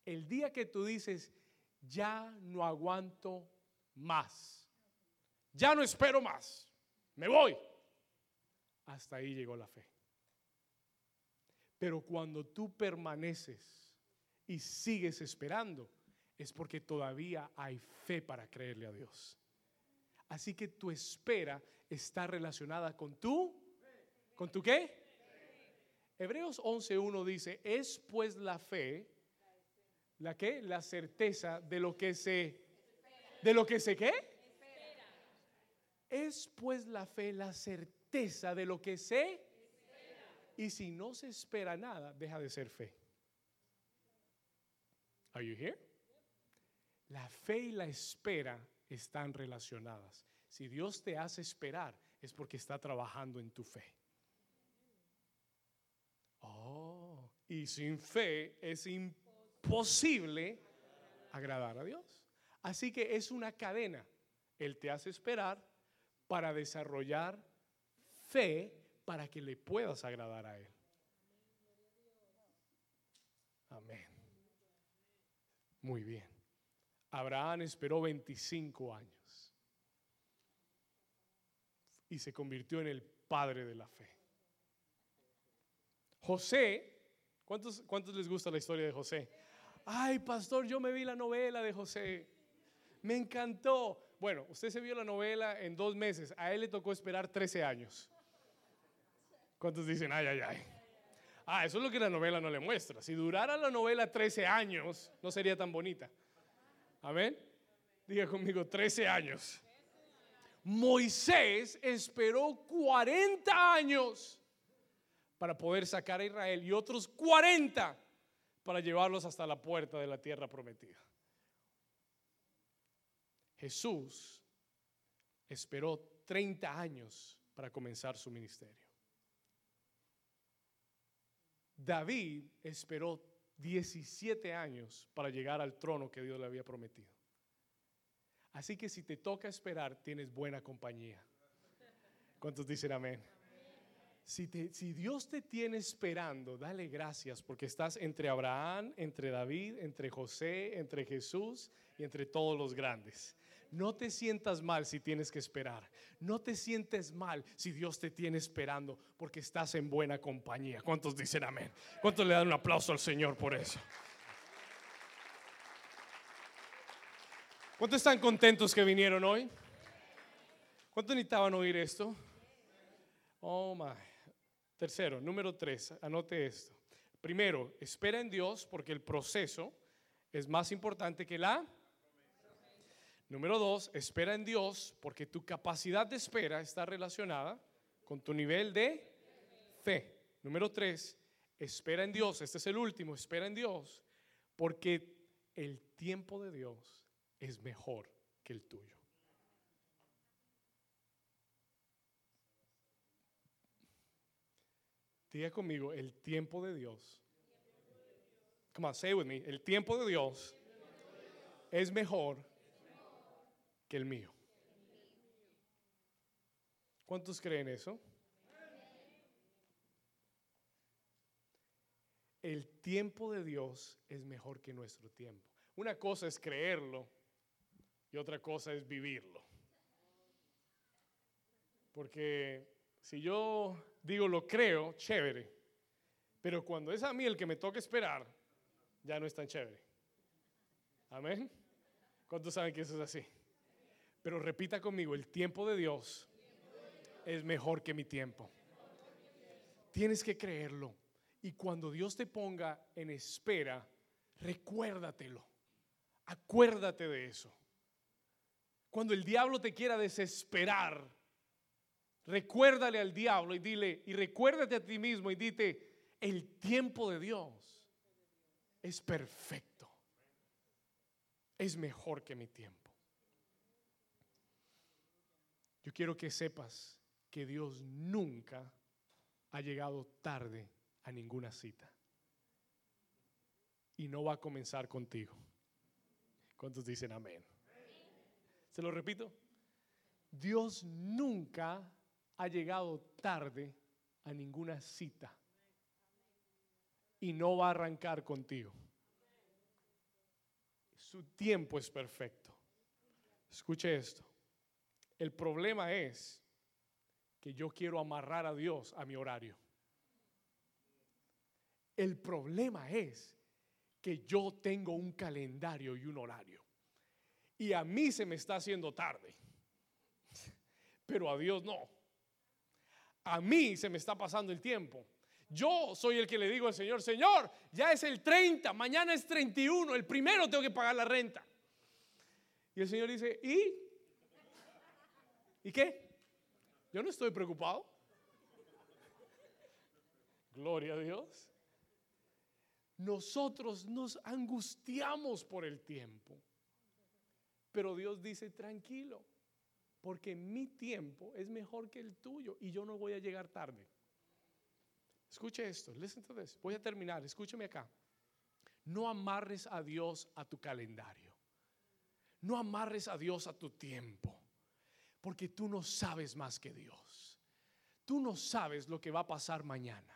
El día que tú dices, ya no aguanto más, ya no espero más, me voy, hasta ahí llegó la fe. Pero cuando tú permaneces y sigues esperando, es porque todavía hay fe para creerle a Dios. Así que tu espera está relacionada con tú. ¿Con tu qué? Hebreos 11.1 dice, es pues la fe, ¿la qué? La certeza de lo que se, de lo que se qué? Es pues la fe la certeza de lo que se y si no se espera nada, deja de ser fe. Are you here? La fe y la espera están relacionadas. Si Dios te hace esperar, es porque está trabajando en tu fe. Oh, y sin fe es imposible agradar a Dios. Así que es una cadena. Él te hace esperar para desarrollar fe para que le puedas agradar a Él. Amén. Muy bien. Abraham esperó 25 años y se convirtió en el padre de la fe. José, ¿cuántos, ¿cuántos les gusta la historia de José? Ay, pastor, yo me vi la novela de José. Me encantó. Bueno, usted se vio la novela en dos meses. A él le tocó esperar 13 años. ¿Cuántos dicen, ay, ay, ay? Ah, eso es lo que la novela no le muestra. Si durara la novela 13 años, no sería tan bonita. Amén. Diga conmigo, 13 años. Moisés esperó 40 años para poder sacar a Israel y otros 40 para llevarlos hasta la puerta de la tierra prometida. Jesús esperó 30 años para comenzar su ministerio. David esperó 17 años para llegar al trono que Dios le había prometido. Así que si te toca esperar, tienes buena compañía. ¿Cuántos dicen amén? Si, si, Dios te tiene esperando, dale gracias porque estás entre Abraham, entre David, entre José, entre Jesús y entre todos los grandes. No te sientas mal si tienes que esperar. No te sientes mal si Dios te tiene esperando porque estás en buena compañía. ¿Cuántos dicen amén? ¿Cuántos le dan un aplauso al Señor por eso? ¿Cuántos están contentos que vinieron hoy? ¿Cuántos necesitaban oír esto? Oh my. Tercero, número tres, anote esto. Primero, espera en Dios porque el proceso es más importante que la... Número dos, espera en Dios porque tu capacidad de espera está relacionada con tu nivel de fe. Número tres, espera en Dios. Este es el último, espera en Dios porque el tiempo de Dios es mejor que el tuyo. Diga conmigo, el tiempo de Dios. Come on, say with me. El tiempo de Dios es mejor que el mío. ¿Cuántos creen eso? El tiempo de Dios es mejor que nuestro tiempo. Una cosa es creerlo y otra cosa es vivirlo. Porque si yo digo lo creo, chévere. Pero cuando es a mí el que me toca esperar, ya no es tan chévere. Amén. ¿Cuántos saben que eso es así? Pero repita conmigo, el tiempo de Dios es mejor que mi tiempo. Tienes que creerlo. Y cuando Dios te ponga en espera, recuérdatelo. Acuérdate de eso. Cuando el diablo te quiera desesperar, Recuérdale al diablo y dile, y recuérdate a ti mismo y dite, el tiempo de Dios es perfecto. Es mejor que mi tiempo. Yo quiero que sepas que Dios nunca ha llegado tarde a ninguna cita. Y no va a comenzar contigo. ¿Cuántos dicen amén? Se lo repito. Dios nunca ha llegado tarde a ninguna cita y no va a arrancar contigo. Su tiempo es perfecto. Escuche esto. El problema es que yo quiero amarrar a Dios a mi horario. El problema es que yo tengo un calendario y un horario. Y a mí se me está haciendo tarde. Pero a Dios no. A mí se me está pasando el tiempo. Yo soy el que le digo al Señor, Señor, ya es el 30, mañana es 31, el primero tengo que pagar la renta. Y el Señor dice, ¿y? ¿Y qué? Yo no estoy preocupado. Gloria a Dios. Nosotros nos angustiamos por el tiempo. Pero Dios dice, tranquilo, porque mi tiempo es mejor que el tuyo y yo no voy a llegar tarde. Escuche esto, listen to this. Voy a terminar, escúcheme acá. No amarres a Dios a tu calendario. No amarres a Dios a tu tiempo, porque tú no sabes más que Dios. Tú no sabes lo que va a pasar mañana.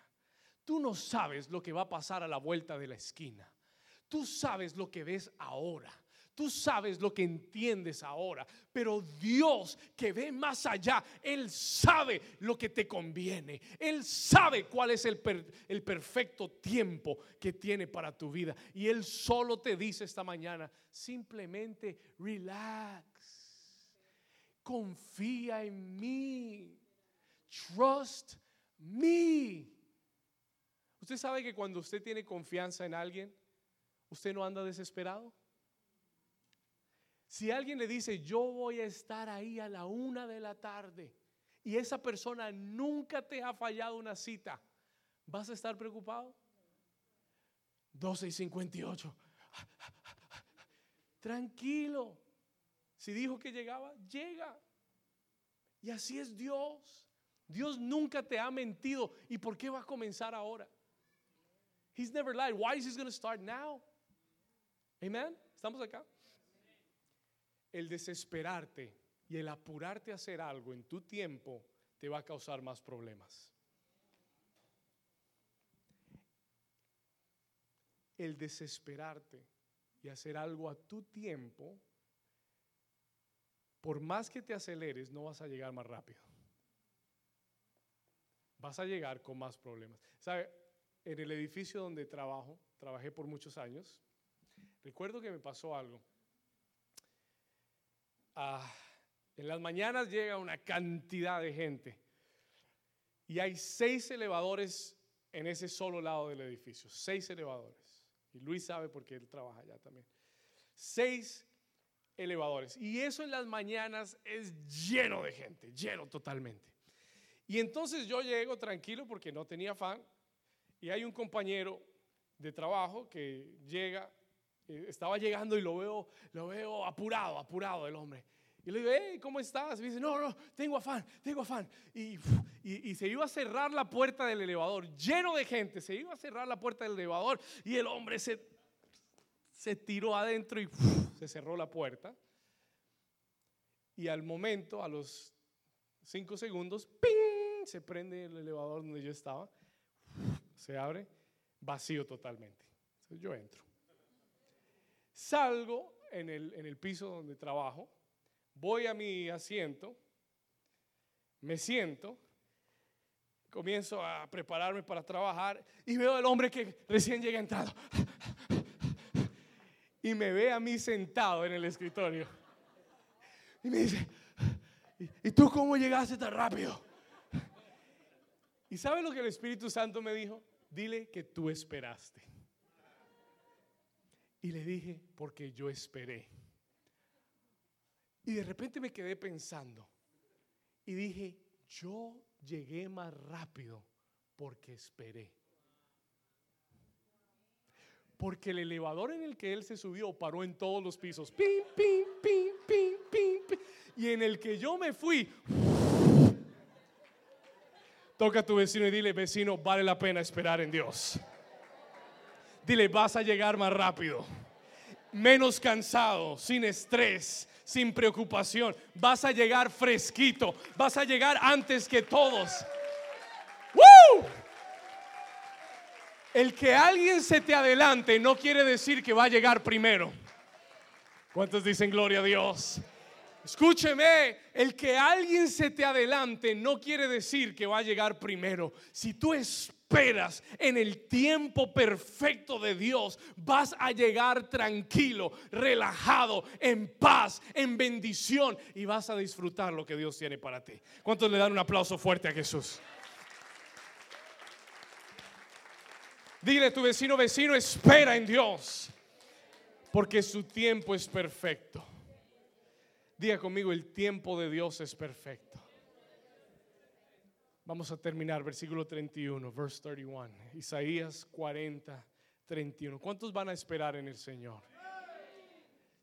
Tú no sabes lo que va a pasar a la vuelta de la esquina. Tú sabes lo que ves ahora. Tú sabes lo que entiendes ahora, pero Dios que ve más allá, Él sabe lo que te conviene. Él sabe cuál es el, el, perfecto tiempo que tiene para tu vida. Y Él solo te dice esta mañana, simplemente relax, confía en mí, trust me. Usted sabe que cuando usted tiene confianza en alguien, usted no anda desesperado. Si alguien le dice, yo voy a estar ahí a la una de la tarde y esa persona nunca te ha fallado una cita, ¿vas a estar preocupado? 12 y 58. Tranquilo. Si dijo que llegaba, llega. Y así es Dios. Dios nunca te ha mentido. ¿Y por qué va a comenzar ahora? He's never lied. Why is he going to start now? Amen. ¿Estamos acá? el desesperarte y el apurarte a hacer algo en tu tiempo te va a causar más problemas. El desesperarte y hacer algo a tu tiempo, por más que te aceleres, no vas a llegar más rápido. Vas a llegar con más problemas. ¿Sabe? En el edificio donde trabajo, trabajé por muchos años, recuerdo que me pasó algo en las mañanas llega una cantidad de gente. Y hay seis elevadores en ese solo lado del edificio. Seis elevadores. Y Luis sabe porque él trabaja allá también. Seis elevadores. Y eso en las mañanas es lleno de gente, lleno totalmente. Y entonces yo llego tranquilo porque no tenía afán. Y hay un compañero de trabajo que llega, eh, estaba llegando y lo veo, lo veo apurado, apurado el hombre. Y le digo, hey, ¿cómo estás? Y dice, no, no, tengo afán, tengo afán. Y, y, se iba a cerrar la puerta del elevador, lleno de gente, se iba a cerrar la puerta del elevador y el hombre se, se tiró adentro y se cerró la puerta. Y al momento, a los cinco segundos, ¡ping! se prende el elevador donde yo estaba, se abre, vacío totalmente. Yo entro. Salgo en el, en el piso donde trabajo voy a mi asiento, me siento, comienzo a prepararme para trabajar y veo al hombre que recién llega entrado. Y me ve a mí sentado en el escritorio. Y me dice, ¿y tú cómo llegaste tan rápido? ¿Y sabe lo que el Espíritu Santo me dijo? Dile que tú esperaste. Y le dije, porque yo esperé. Y de repente me quedé pensando y dije, yo llegué más rápido porque esperé. Porque el elevador en el que él se subió paró en todos los pisos. Pim, pim, pim, pim, pim. Y en el que yo me fui. Toca a tu vecino y dile, vecino, vale la pena esperar en Dios. Dile, vas a llegar más rápido, menos cansado, sin estrés, sin preocupación. Vas a llegar fresquito. Vas a llegar antes que todos. El que alguien se te adelante no quiere decir que va a llegar primero. ¿Cuántos dicen gloria a Dios? Escúcheme, el que alguien se te adelante no quiere decir que va a llegar primero. Si tú es esperas en el tiempo perfecto de Dios, vas a llegar tranquilo, relajado, en paz, en bendición y vas a disfrutar lo que Dios tiene para ti. ¿Cuántos le dan un aplauso fuerte a Jesús? Dile a tu vecino, vecino, espera en Dios, porque su tiempo es perfecto. Diga conmigo, el tiempo de Dios es perfecto. Vamos a terminar, versículo 31, verse 31. Isaías 40, 31. ¿Cuántos van a esperar en el Señor?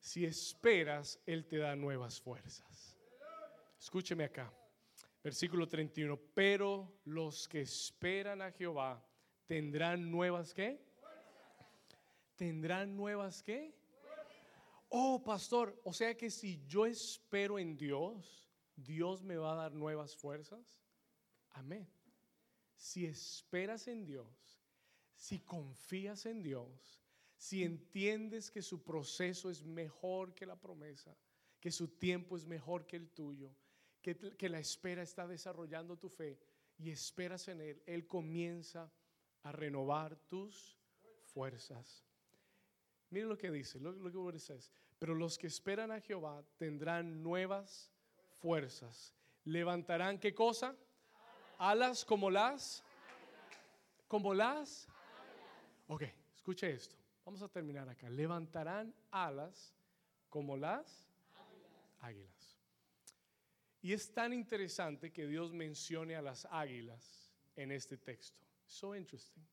Si esperas, Él te da nuevas fuerzas. Escúcheme acá. Versículo 31. Pero los que esperan a Jehová tendrán nuevas qué? ¿Tendrán nuevas qué? Oh, pastor, o sea que si yo espero en Dios, Dios me va a dar nuevas fuerzas. Amén. Si esperas en Dios, si confías en Dios, si entiendes que su proceso es mejor que la promesa, que su tiempo es mejor que el tuyo, que, que la espera está desarrollando tu fe y esperas en Él, Él comienza a renovar tus fuerzas. Miren lo que dice, lo, lo que dice es, pero los que esperan a Jehová tendrán nuevas fuerzas. ¿Levantarán qué cosa? Alas como las. Como las. Ok, escuche esto. Vamos a terminar acá. Levantarán alas como las águilas. Y es tan interesante que Dios mencione a las águilas en este texto. So interesting.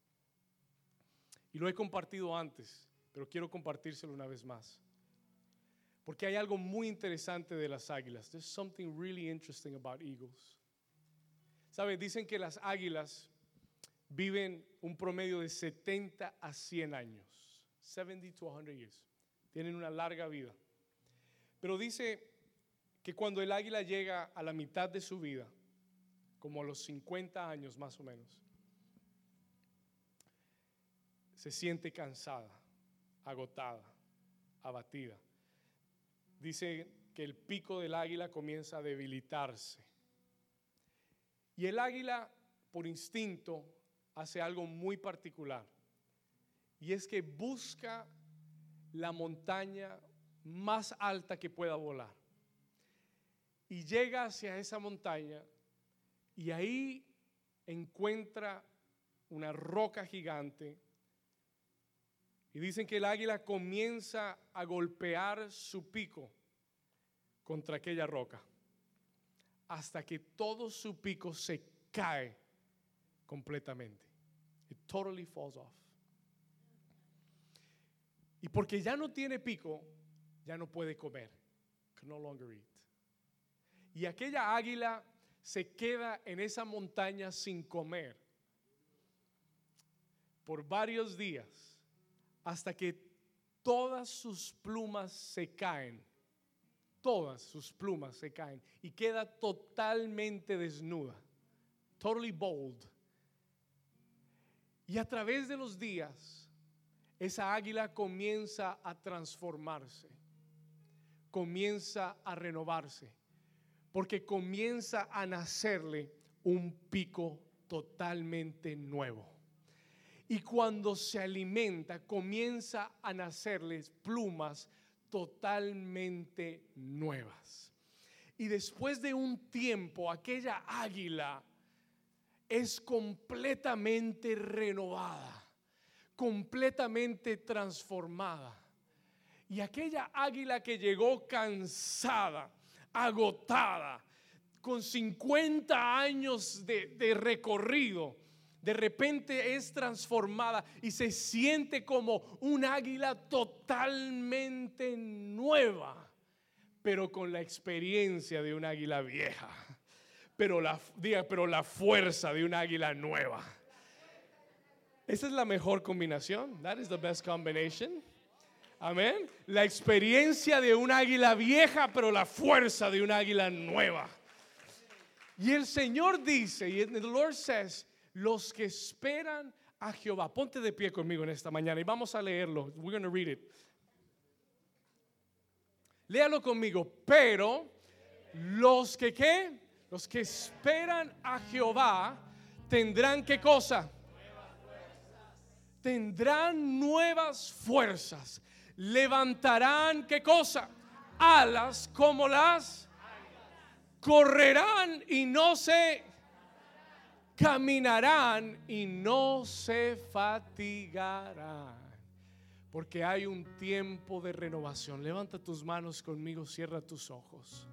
Y lo he compartido antes, pero quiero compartírselo una vez más. Porque hay algo muy interesante de las águilas. There's something really interesting about eagles. ¿Sabe? Dicen que las águilas viven un promedio de 70 a 100 años. 70 to 100 years. Tienen una larga vida. Pero dice que cuando el águila llega a la mitad de su vida, como a los 50 años más o menos, se siente cansada, agotada, abatida. Dice que el pico del águila comienza a debilitarse y el águila, por instinto, hace algo muy particular. Y es que busca la montaña más alta que pueda volar. Y llega hacia esa montaña y ahí encuentra una roca gigante y dicen que el águila comienza a golpear su pico contra aquella roca hasta que todo su pico se cae completamente. It totally falls off. Y porque ya no tiene pico, ya no puede comer. Can no longer eat. Y aquella águila se queda en esa montaña sin comer por varios días hasta que todas sus plumas se caen. Todas sus plumas se caen y queda totalmente desnuda. Totally bold. Y a través de los días, esa águila comienza a transformarse, comienza a renovarse, porque comienza a nacerle un pico totalmente nuevo. Y cuando se alimenta, comienza a nacerles plumas totalmente nuevas. Y después de un tiempo, aquella águila es completamente renovada completamente transformada. Y aquella águila que llegó cansada, agotada, con 50 años de, recorrido, de repente es transformada y se siente como un águila totalmente nueva, pero con la experiencia de un águila vieja, pero la, pero la fuerza de un águila nueva. Esa es la mejor combinación. That is the best combination. Amén. La experiencia de un águila vieja, pero la fuerza de un águila nueva. Y el Señor dice, y the Lord says, los que esperan a Jehová. Ponte de pie conmigo en esta mañana y vamos a leerlo. We're going to read it. Léalo conmigo. Pero los que qué? Los que esperan a Jehová tendrán qué cosa? tendrán nuevas fuerzas, levantarán qué cosa? Alas como las correrán y no se caminarán y no se fatigarán. Porque hay un tiempo de renovación. Levanta tus manos conmigo, cierra tus ojos.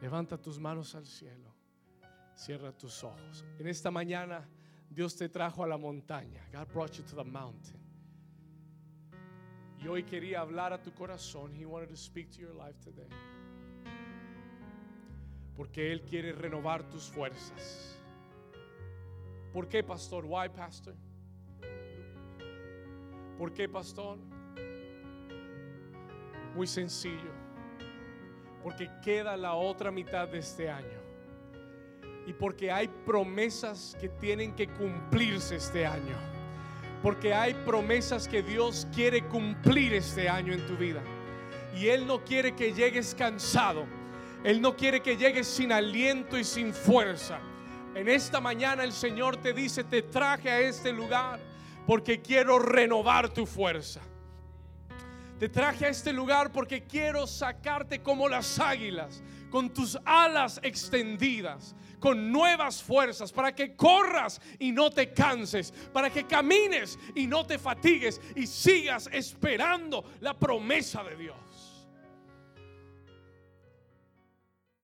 Levanta tus manos al cielo. Cierra tus ojos. En esta mañana Dios te trajo a la montaña. God brought you to the mountain. Y hoy quería hablar a tu corazón. He wanted to speak to your life today. Porque Él quiere renovar tus fuerzas. ¿Por qué, pastor? Why, pastor? ¿Por qué, pastor? Muy sencillo. Porque queda la otra mitad de este año y porque hay promesas que tienen que cumplirse este año. Porque hay promesas que Dios quiere cumplir este año en tu vida. Y Él no quiere que llegues cansado. Él no quiere que llegues sin aliento y sin fuerza. En esta mañana el Señor te dice, te traje a este lugar porque quiero renovar tu fuerza. Te traje a este lugar porque quiero sacarte como las águilas, con tus alas extendidas, con nuevas fuerzas, para que corras y no te canses, para que camines y no te fatigues y sigas esperando la promesa de Dios.